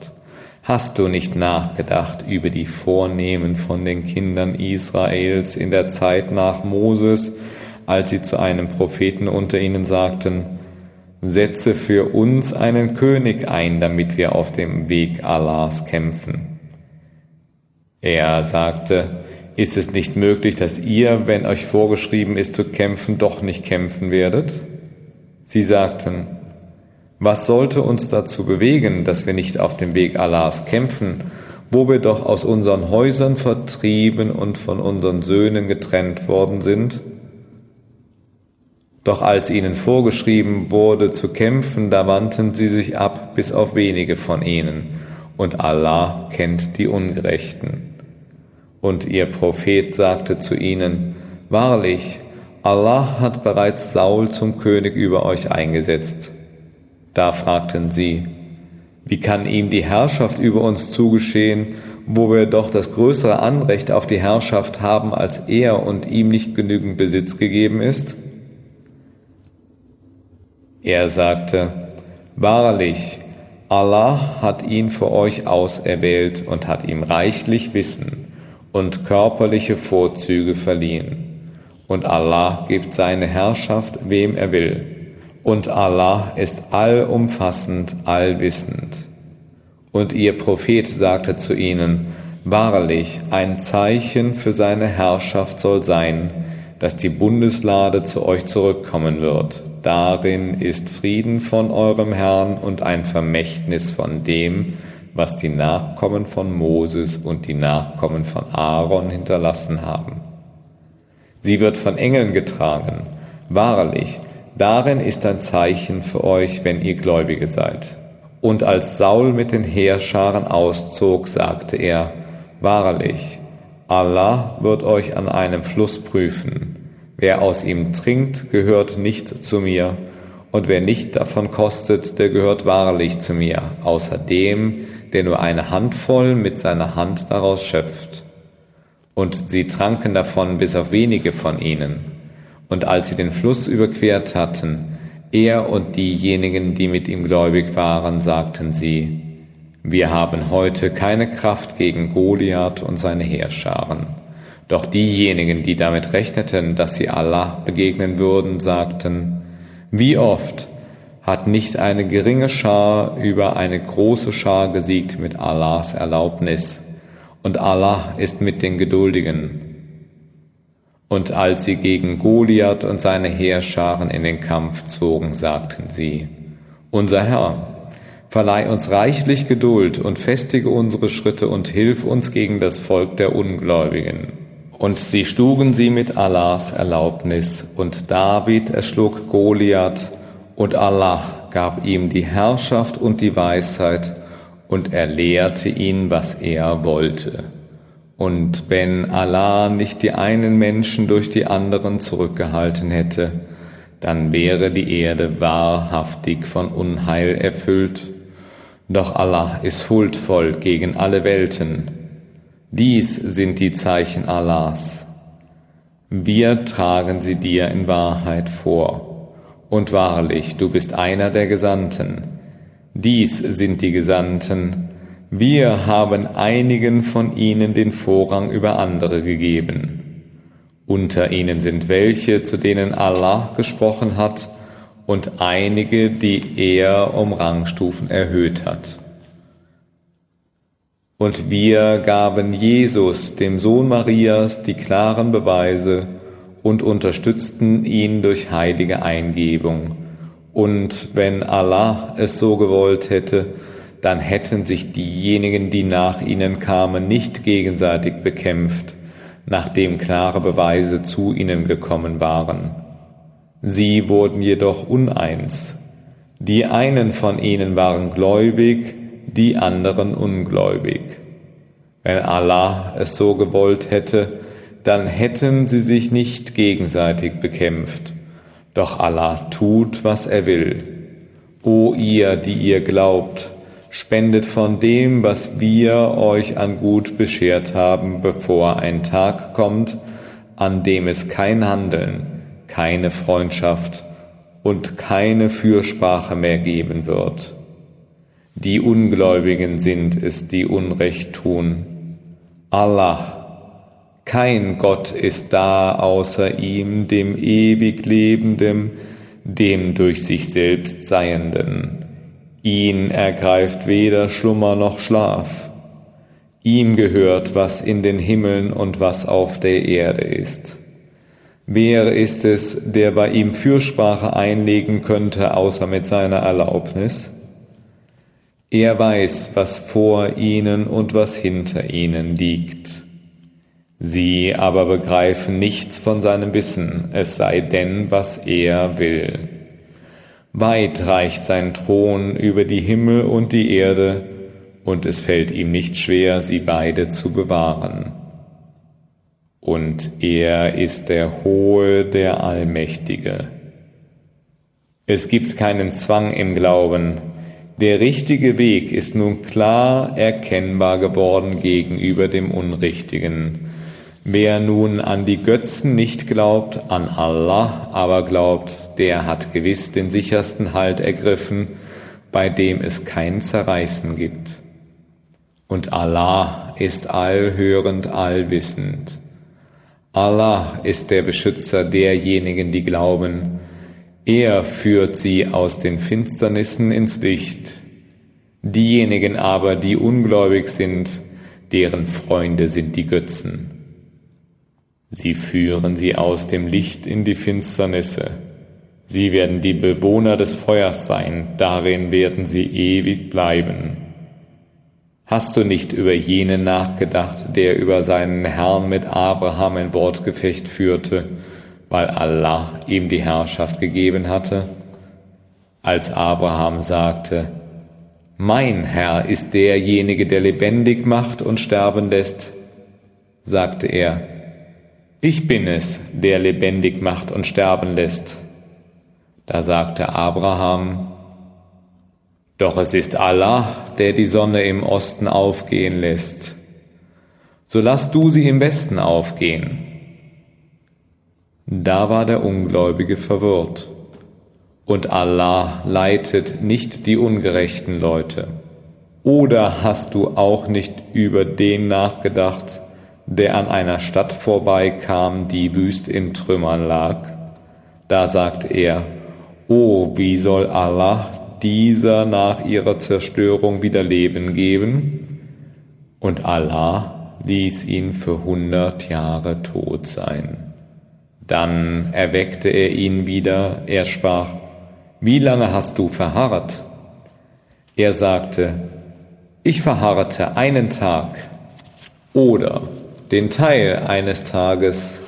Hast du nicht nachgedacht über die Vornehmen von den Kindern Israels in der Zeit nach Moses, als sie zu einem Propheten unter ihnen sagten, Setze für uns einen König ein, damit wir auf dem Weg Allahs kämpfen. Er sagte, ist es nicht möglich, dass ihr, wenn euch vorgeschrieben ist zu kämpfen, doch nicht kämpfen werdet? Sie sagten, was sollte uns dazu bewegen, dass wir nicht auf dem Weg Allahs kämpfen, wo wir doch aus unseren Häusern vertrieben und von unseren Söhnen getrennt worden sind? Doch als ihnen vorgeschrieben wurde zu kämpfen, da wandten sie sich ab bis auf wenige von ihnen, und Allah kennt die Ungerechten. Und ihr Prophet sagte zu ihnen, Wahrlich, Allah hat bereits Saul zum König über euch eingesetzt da fragten sie, wie kann ihm die Herrschaft über uns zugeschehen, wo wir doch das größere Anrecht auf die Herrschaft haben, als er und ihm nicht genügend Besitz gegeben ist? Er sagte, Wahrlich, Allah hat ihn für euch auserwählt und hat ihm reichlich Wissen und körperliche Vorzüge verliehen. Und Allah gibt seine Herrschaft, wem er will und Allah ist allumfassend, allwissend. Und ihr Prophet sagte zu ihnen, Wahrlich, ein Zeichen für seine Herrschaft soll sein, dass die Bundeslade zu euch zurückkommen wird. Darin ist Frieden von eurem Herrn und ein Vermächtnis von dem, was die Nachkommen von Moses und die Nachkommen von Aaron hinterlassen haben. Sie wird von Engeln getragen. Wahrlich, Darin ist ein Zeichen für euch, wenn ihr Gläubige seid. Und als Saul mit den Heerscharen auszog, sagte er, Wahrlich, Allah wird euch an einem Fluss prüfen. Wer aus ihm trinkt, gehört nicht zu mir, und wer nicht davon kostet, der gehört wahrlich zu mir, außer dem, der nur eine Handvoll mit seiner Hand daraus schöpft. Und sie tranken davon bis auf wenige von ihnen. Und als sie den Fluss überquert hatten, er und diejenigen, die mit ihm gläubig waren, sagten sie, wir haben heute keine Kraft gegen Goliath und seine Heerscharen. Doch diejenigen, die damit rechneten, dass sie Allah begegnen würden, sagten, wie oft hat nicht eine geringe Schar über eine große Schar gesiegt mit Allahs Erlaubnis, und Allah ist mit den Geduldigen. Und als sie gegen Goliath und seine Heerscharen in den Kampf zogen, sagten sie, Unser Herr, verleih uns reichlich Geduld und festige unsere Schritte und hilf uns gegen das Volk der Ungläubigen. Und sie schlugen sie mit Allahs Erlaubnis, und David erschlug Goliath, und Allah gab ihm die Herrschaft und die Weisheit, und er lehrte ihn, was er wollte. Und wenn Allah nicht die einen Menschen durch die anderen zurückgehalten hätte, dann wäre die Erde wahrhaftig von Unheil erfüllt. Doch Allah ist huldvoll gegen alle Welten dies sind die Zeichen Allahs. Wir tragen sie dir in Wahrheit vor. Und wahrlich, du bist einer der Gesandten. Dies sind die Gesandten. Wir haben einigen von ihnen den Vorrang über andere gegeben. Unter ihnen sind welche, zu denen Allah gesprochen hat, und einige, die er um Rangstufen erhöht hat. Und wir gaben Jesus, dem Sohn Marias, die klaren Beweise und unterstützten ihn durch heilige Eingebung. Und wenn Allah es so gewollt hätte, dann hätten sich diejenigen, die nach ihnen kamen, nicht gegenseitig bekämpft, nachdem klare Beweise zu ihnen gekommen waren. Sie wurden jedoch uneins. Die einen von ihnen waren gläubig, die anderen ungläubig. Wenn Allah es so gewollt hätte, dann hätten sie sich nicht gegenseitig bekämpft. Doch Allah tut, was er will. O ihr, die ihr glaubt, spendet von dem, was wir euch an Gut beschert haben, bevor ein Tag kommt, an dem es kein Handeln, keine Freundschaft und keine Fürsprache mehr geben wird. Die Ungläubigen sind es, die Unrecht tun. Allah, kein Gott ist da außer ihm, dem ewig Lebendem, dem durch sich selbst Seienden. Ihn ergreift weder Schlummer noch Schlaf. Ihm gehört, was in den Himmeln und was auf der Erde ist. Wer ist es, der bei ihm Fürsprache einlegen könnte, außer mit seiner Erlaubnis? Er weiß, was vor ihnen und was hinter ihnen liegt. Sie aber begreifen nichts von seinem Wissen, es sei denn, was er will. Weit reicht sein Thron über die Himmel und die Erde, und es fällt ihm nicht schwer, sie beide zu bewahren. Und er ist der Hohe, der Allmächtige. Es gibt keinen Zwang im Glauben, der richtige Weg ist nun klar erkennbar geworden gegenüber dem Unrichtigen. Wer nun an die Götzen nicht glaubt, an Allah aber glaubt, der hat gewiss den sichersten Halt ergriffen, bei dem es kein Zerreißen gibt. Und Allah ist allhörend, allwissend. Allah ist der Beschützer derjenigen, die glauben, er führt sie aus den Finsternissen ins Licht. Diejenigen aber, die ungläubig sind, deren Freunde sind die Götzen. Sie führen sie aus dem Licht in die Finsternisse. Sie werden die Bewohner des Feuers sein, darin werden sie ewig bleiben. Hast du nicht über jenen nachgedacht, der über seinen Herrn mit Abraham ein Wortgefecht führte, weil Allah ihm die Herrschaft gegeben hatte? Als Abraham sagte, Mein Herr ist derjenige, der lebendig macht und sterben lässt, sagte er, Ich bin es, der lebendig macht und sterben lässt. Da sagte Abraham, Doch es ist Allah, der die Sonne im Osten aufgehen lässt. So lass du sie im Westen aufgehen. Da war der Ungläubige verwirrt. Und Allah leitet nicht die ungerechten Leute. Oder hast du auch nicht über den nachgedacht, der an einer Stadt vorbeikam, die wüst in Trümmern lag? Da sagt er, Oh, wie soll Allah dieser nach ihrer Zerstörung wieder Leben geben? Und Allah ließ ihn für hundert Jahre tot sein. Dann erweckte er ihn wieder, er sprach, wie lange hast du verharrt? Er sagte, ich verharrte einen Tag oder den Teil eines Tages.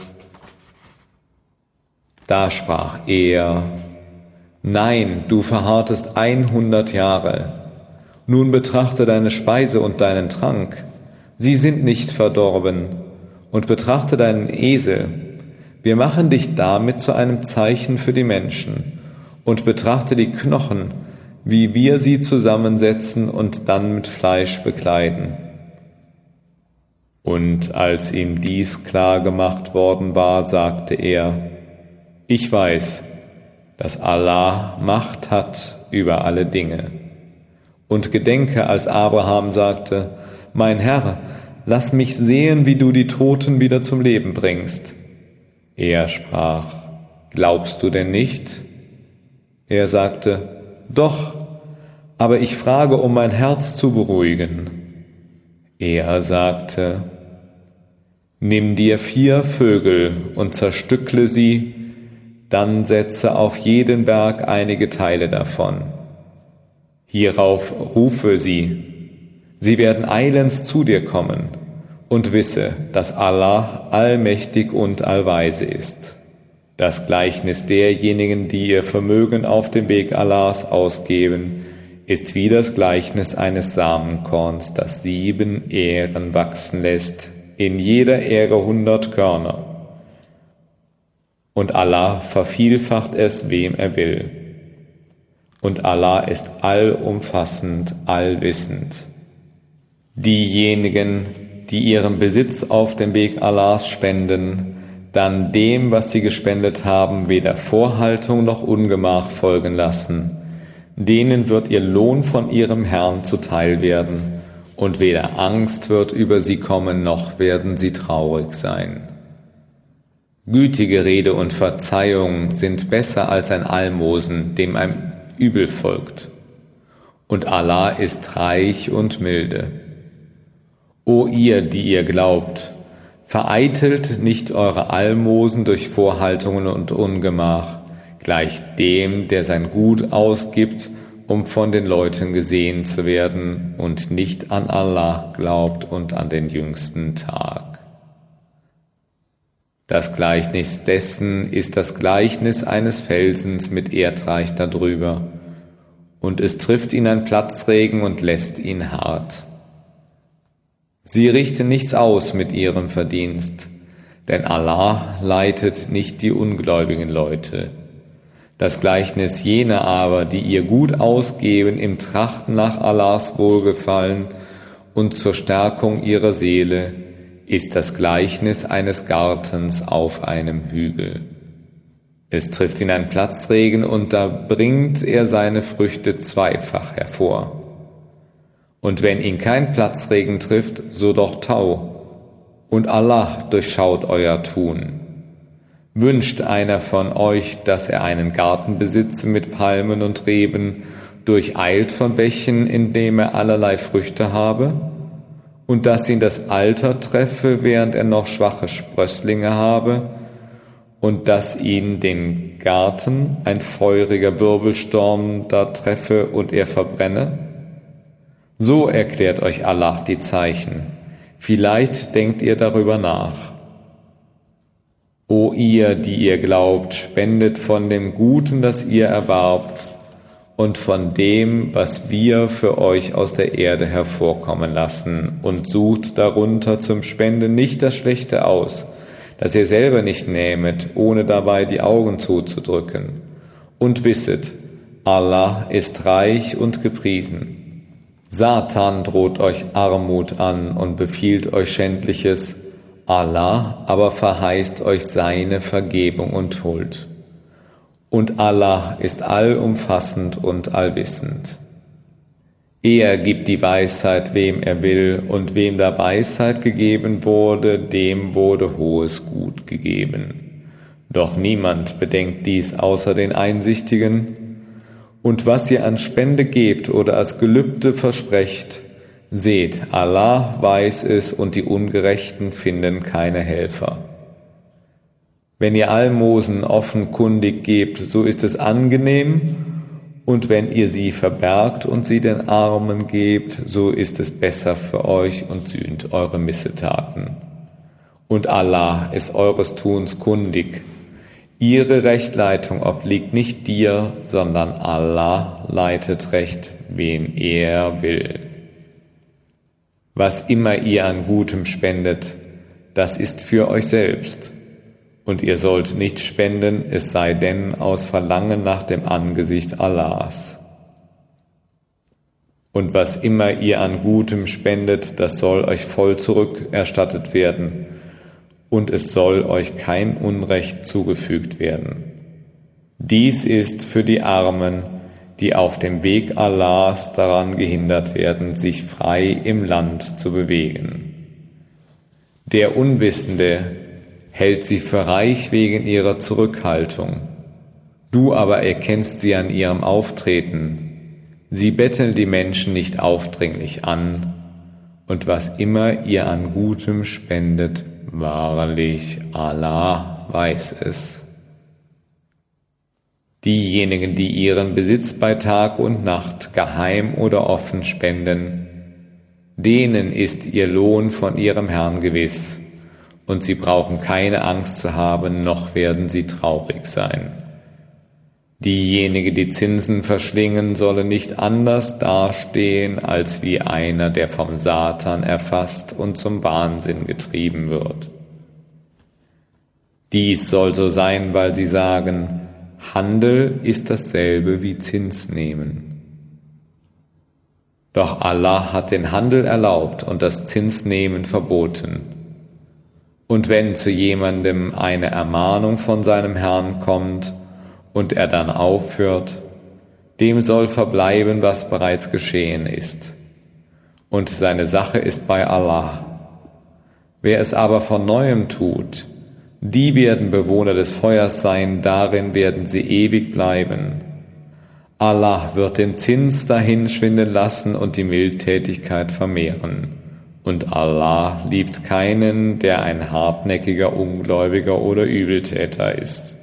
Da sprach er, Nein, du verharrtest einhundert Jahre. Nun betrachte deine Speise und deinen Trank. Sie sind nicht verdorben. Und betrachte deinen Esel. Wir machen dich damit zu einem Zeichen für die Menschen. Und betrachte die Knochen, wie wir sie zusammensetzen und dann mit Fleisch bekleiden. Und als ihm dies klar gemacht worden war, sagte er, ich weiß, dass Allah Macht hat über alle Dinge. Und gedenke, als Abraham sagte, Mein Herr, lass mich sehen, wie du die Toten wieder zum Leben bringst. Er sprach, Glaubst du denn nicht? Er sagte, Doch, aber ich frage, um mein Herz zu beruhigen. Er sagte, Nimm dir vier Vögel und zerstückle sie dann setze auf jeden Berg einige Teile davon. Hierauf rufe sie, sie werden eilends zu dir kommen, und wisse, dass Allah allmächtig und allweise ist. Das Gleichnis derjenigen, die ihr Vermögen auf dem Weg Allahs ausgeben, ist wie das Gleichnis eines Samenkorns, das sieben Ähren wachsen lässt, in jeder Ähre hundert Körner und Allah vervielfacht es, wem er will. Und Allah ist allumfassend, allwissend. Diejenigen, die ihren Besitz auf dem Weg Allahs spenden, dann dem, was sie gespendet haben, weder Vorhaltung noch Ungemach folgen lassen, denen wird ihr Lohn von ihrem Herrn zuteil werden, und weder Angst wird über sie kommen, noch werden sie traurig sein. Gütige Rede und Verzeihung sind besser als ein Almosen, dem ein Übel folgt. Und Allah ist reich und milde. O ihr, die ihr glaubt, vereitelt nicht eure Almosen durch Vorhaltungen und Ungemach, gleich dem, der sein Gut ausgibt, um von den Leuten gesehen zu werden und nicht an Allah glaubt und an den jüngsten Tag. Das Gleichnis dessen ist das Gleichnis eines Felsens mit Erdreich darüber, und es trifft ihn ein Platzregen und lässt ihn hart. Sie richten nichts aus mit ihrem Verdienst, denn Allah leitet nicht die ungläubigen Leute. Das Gleichnis jener aber, die ihr Gut ausgeben im Trachten nach Allahs Wohlgefallen und zur Stärkung ihrer Seele, ist das Gleichnis eines Gartens auf einem Hügel. Es trifft ihn ein Platzregen und da bringt er seine Früchte zweifach hervor. Und wenn ihn kein Platzregen trifft, so doch Tau. Und Allah durchschaut euer Tun. Wünscht einer von euch, dass er einen Garten besitze mit Palmen und Reben, durcheilt von Bächen, in dem er allerlei Früchte habe? und dass ihn das Alter treffe, während er noch schwache Sprösslinge habe, und dass ihn den Garten ein feuriger Wirbelsturm da treffe und er verbrenne? So erklärt euch Allah die Zeichen. Vielleicht denkt ihr darüber nach. O ihr, die ihr glaubt, spendet von dem Guten, das ihr erwarbt, und von dem, was wir für euch aus der Erde hervorkommen lassen, und sucht darunter zum Spenden nicht das Schlechte aus, das ihr selber nicht nehmet, ohne dabei die Augen zuzudrücken, Und wisset, Allah ist reich und gepriesen. Satan droht euch Armut an und befiehlt euch Schändliches, Allah aber verheißt euch seine Vergebung und Huld. Und Allah ist allumfassend und allwissend. Er gibt die Weisheit, wem er will, und wem da Weisheit gegeben wurde, dem wurde hohes Gut gegeben. Doch niemand bedenkt dies außer den Einsichtigen. Und was ihr an Spende gebt oder als Gelübde versprecht, seht, Allah weiß es und die Ungerechten finden keine Helfer. Wenn ihr Almosen offenkundig gebt, so ist es angenehm und wenn ihr sie verbergt und sie den Armen gebt, so ist es besser für euch und sühnt eure Missetaten. Und Allah ist eures Tuns kundig. Ihre Rechtleitung obliegt nicht dir, sondern Allah leitet Recht, wen er will. Was immer ihr an Gutem spendet, das ist für euch selbst und ihr sollt nicht spenden, es sei denn aus Verlangen nach dem Angesicht Allahs. Und was immer ihr an Gutem spendet, das soll euch voll zurückerstattet werden, und es soll euch kein Unrecht zugefügt werden. Dies ist für die Armen, die auf dem Weg Allahs daran gehindert werden, sich frei im Land zu bewegen. Der Unwissende, hält sie für reich wegen ihrer Zurückhaltung. Du aber erkennst sie an ihrem Auftreten. Sie betteln die Menschen nicht aufdringlich an, und was immer ihr an Gutem spendet, wahrlich Allah weiß es. Diejenigen, die ihren Besitz bei Tag und Nacht geheim oder offen spenden, denen ist ihr Lohn von ihrem Herrn gewiss und sie brauchen keine Angst zu haben, noch werden sie traurig sein. Diejenigen, die Zinsen verschlingen, sollen nicht anders dastehen als wie einer, der vom Satan erfasst und zum Wahnsinn getrieben wird. Dies soll so sein, weil sie sagen, Handel ist dasselbe wie Zins nehmen. Doch Allah hat den Handel erlaubt und das Zinsnehmen verboten. Und wenn zu jemandem eine Ermahnung von seinem Herrn kommt und er dann aufhört, dem soll verbleiben, was bereits geschehen ist. Und seine Sache ist bei Allah. Wer es aber von neuem tut, die werden Bewohner des Feuers sein, darin werden sie ewig bleiben. Allah wird den Zins dahin schwinden lassen und die Mildtätigkeit vermehren. Und Allah liebt keinen, der ein hartnäckiger Ungläubiger oder Übeltäter ist.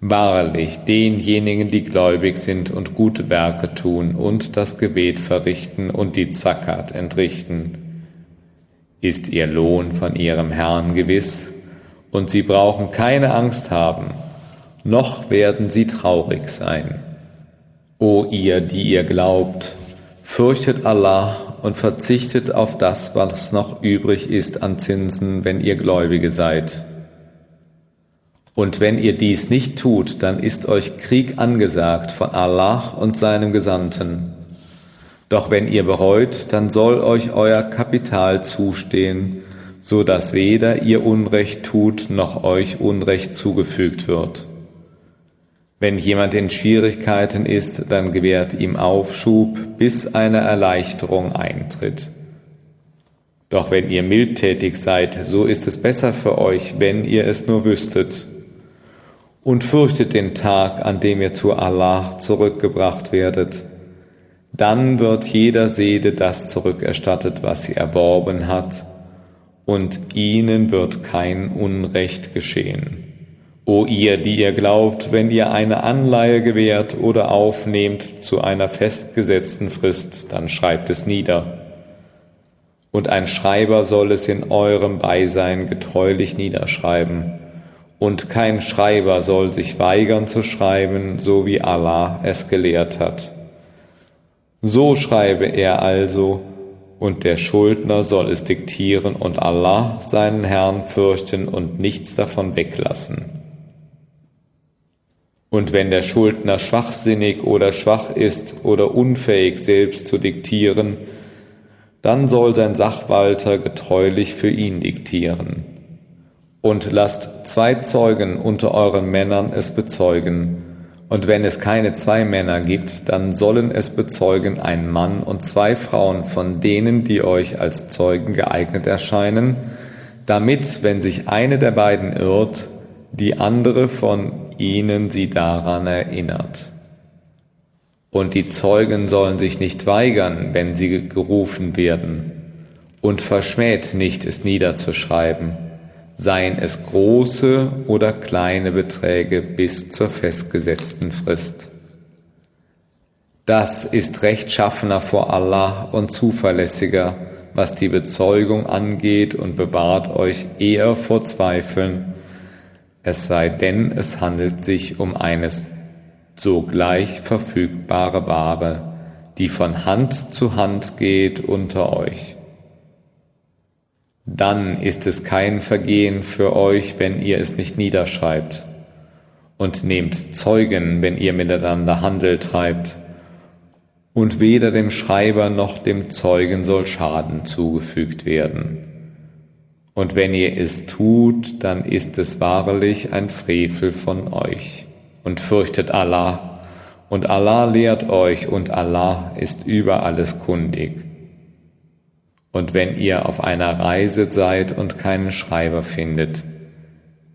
Wahrlich, denjenigen, die gläubig sind und gute Werke tun und das Gebet verrichten und die Zakat entrichten, ist ihr Lohn von ihrem Herrn gewiss, und sie brauchen keine Angst haben, noch werden sie traurig sein. O ihr, die ihr glaubt, fürchtet Allah und verzichtet auf das, was noch übrig ist an Zinsen, wenn ihr Gläubige seid. Und wenn ihr dies nicht tut, dann ist euch Krieg angesagt von Allah und seinem Gesandten. Doch wenn ihr bereut, dann soll euch euer Kapital zustehen, so dass weder ihr Unrecht tut, noch euch Unrecht zugefügt wird. Wenn jemand in Schwierigkeiten ist, dann gewährt ihm Aufschub, bis eine Erleichterung eintritt. Doch wenn ihr mildtätig seid, so ist es besser für euch, wenn ihr es nur wüsstet. Und fürchtet den Tag, an dem ihr zu Allah zurückgebracht werdet. Dann wird jeder Seele das zurückerstattet, was sie erworben hat, und ihnen wird kein Unrecht geschehen. O ihr, die ihr glaubt, wenn ihr eine Anleihe gewährt oder aufnehmt zu einer festgesetzten Frist, dann schreibt es nieder. Und ein Schreiber soll es in eurem Beisein getreulich niederschreiben. Und kein Schreiber soll sich weigern zu schreiben, so wie Allah es gelehrt hat. So schreibe er also, und der Schuldner soll es diktieren und Allah, seinen Herrn, fürchten und nichts davon weglassen. Und wenn der Schuldner schwachsinnig oder schwach ist oder unfähig selbst zu diktieren, dann soll sein Sachwalter getreulich für ihn diktieren. Und lasst zwei Zeugen unter euren Männern es bezeugen. Und wenn es keine zwei Männer gibt, dann sollen es bezeugen ein Mann und zwei Frauen von denen, die euch als Zeugen geeignet erscheinen, damit, wenn sich eine der beiden irrt, die andere von ihnen sie daran erinnert. Und die Zeugen sollen sich nicht weigern, wenn sie gerufen werden, und verschmäht nicht, es niederzuschreiben, seien es große oder kleine Beträge bis zur festgesetzten Frist. Das ist rechtschaffener vor Allah und zuverlässiger, was die Bezeugung angeht und bewahrt euch eher vor Zweifeln, es sei denn, es handelt sich um eine sogleich verfügbare Ware, die von Hand zu Hand geht unter euch. Dann ist es kein Vergehen für euch, wenn ihr es nicht niederschreibt. Und nehmt Zeugen, wenn ihr miteinander Handel treibt. Und weder dem Schreiber noch dem Zeugen soll Schaden zugefügt werden. Und wenn ihr es tut, dann ist es wahrlich ein Frevel von euch. Und fürchtet Allah, und Allah lehrt euch, und Allah ist über alles kundig. Und wenn ihr auf einer Reise seid und keinen Schreiber findet,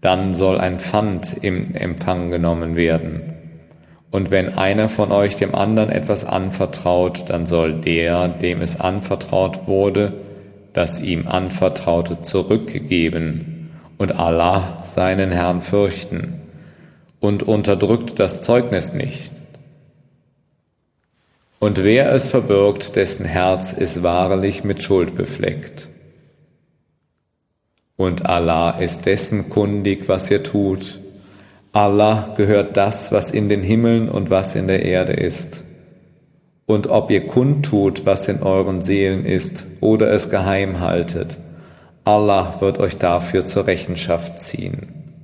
dann soll ein Pfand im Empfang genommen werden. Und wenn einer von euch dem anderen etwas anvertraut, dann soll der, dem es anvertraut wurde, das ihm anvertraute, zurückgeben und Allah seinen Herrn fürchten und unterdrückt das Zeugnis nicht. Und wer es verbirgt, dessen Herz ist wahrlich mit Schuld befleckt. Und Allah ist dessen kundig, was ihr tut. Allah gehört das, was in den Himmeln und was in der Erde ist und ob ihr kundtut, was in euren Seelen ist, oder es geheim haltet, Allah wird euch dafür zur Rechenschaft ziehen.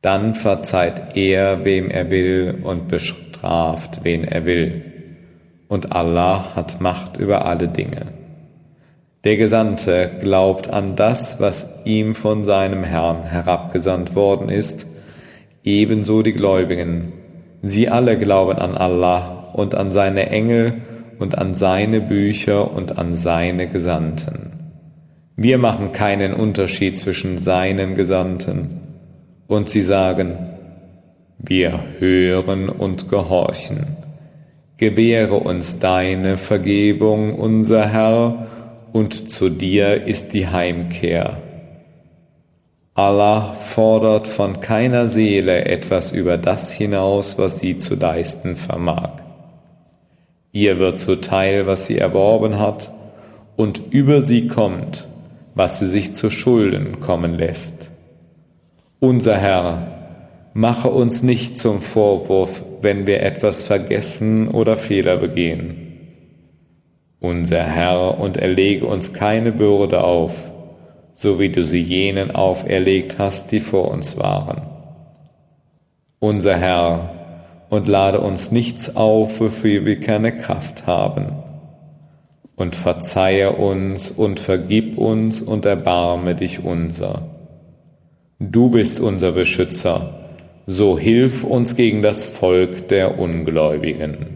Dann verzeiht er, wem er will, und bestraft, wen er will. Und Allah hat Macht über alle Dinge. Der Gesandte glaubt an das, was ihm von seinem Herrn herabgesandt worden ist, ebenso die Gläubigen. Sie alle glauben an Allah und an seine Engel und an seine Bücher und an seine Gesandten. Wir machen keinen Unterschied zwischen seinen Gesandten. Und sie sagen, wir hören und gehorchen. Gewähre uns deine Vergebung, unser Herr, und zu dir ist die Heimkehr. Allah fordert von keiner Seele etwas über das hinaus, was sie zu leisten vermag. Ihr wird zuteil, was sie erworben hat, und über sie kommt, was sie sich zu Schulden kommen lässt. Unser Herr, mache uns nicht zum Vorwurf, wenn wir etwas vergessen oder Fehler begehen. Unser Herr, und erlege uns keine Bürde auf, so wie du sie jenen auferlegt hast, die vor uns waren. Unser Herr, und lade uns nichts auf, wofür wir keine Kraft haben. Und verzeihe uns und vergib uns und erbarme dich unser. Du bist unser Beschützer, so hilf uns gegen das Volk der Ungläubigen.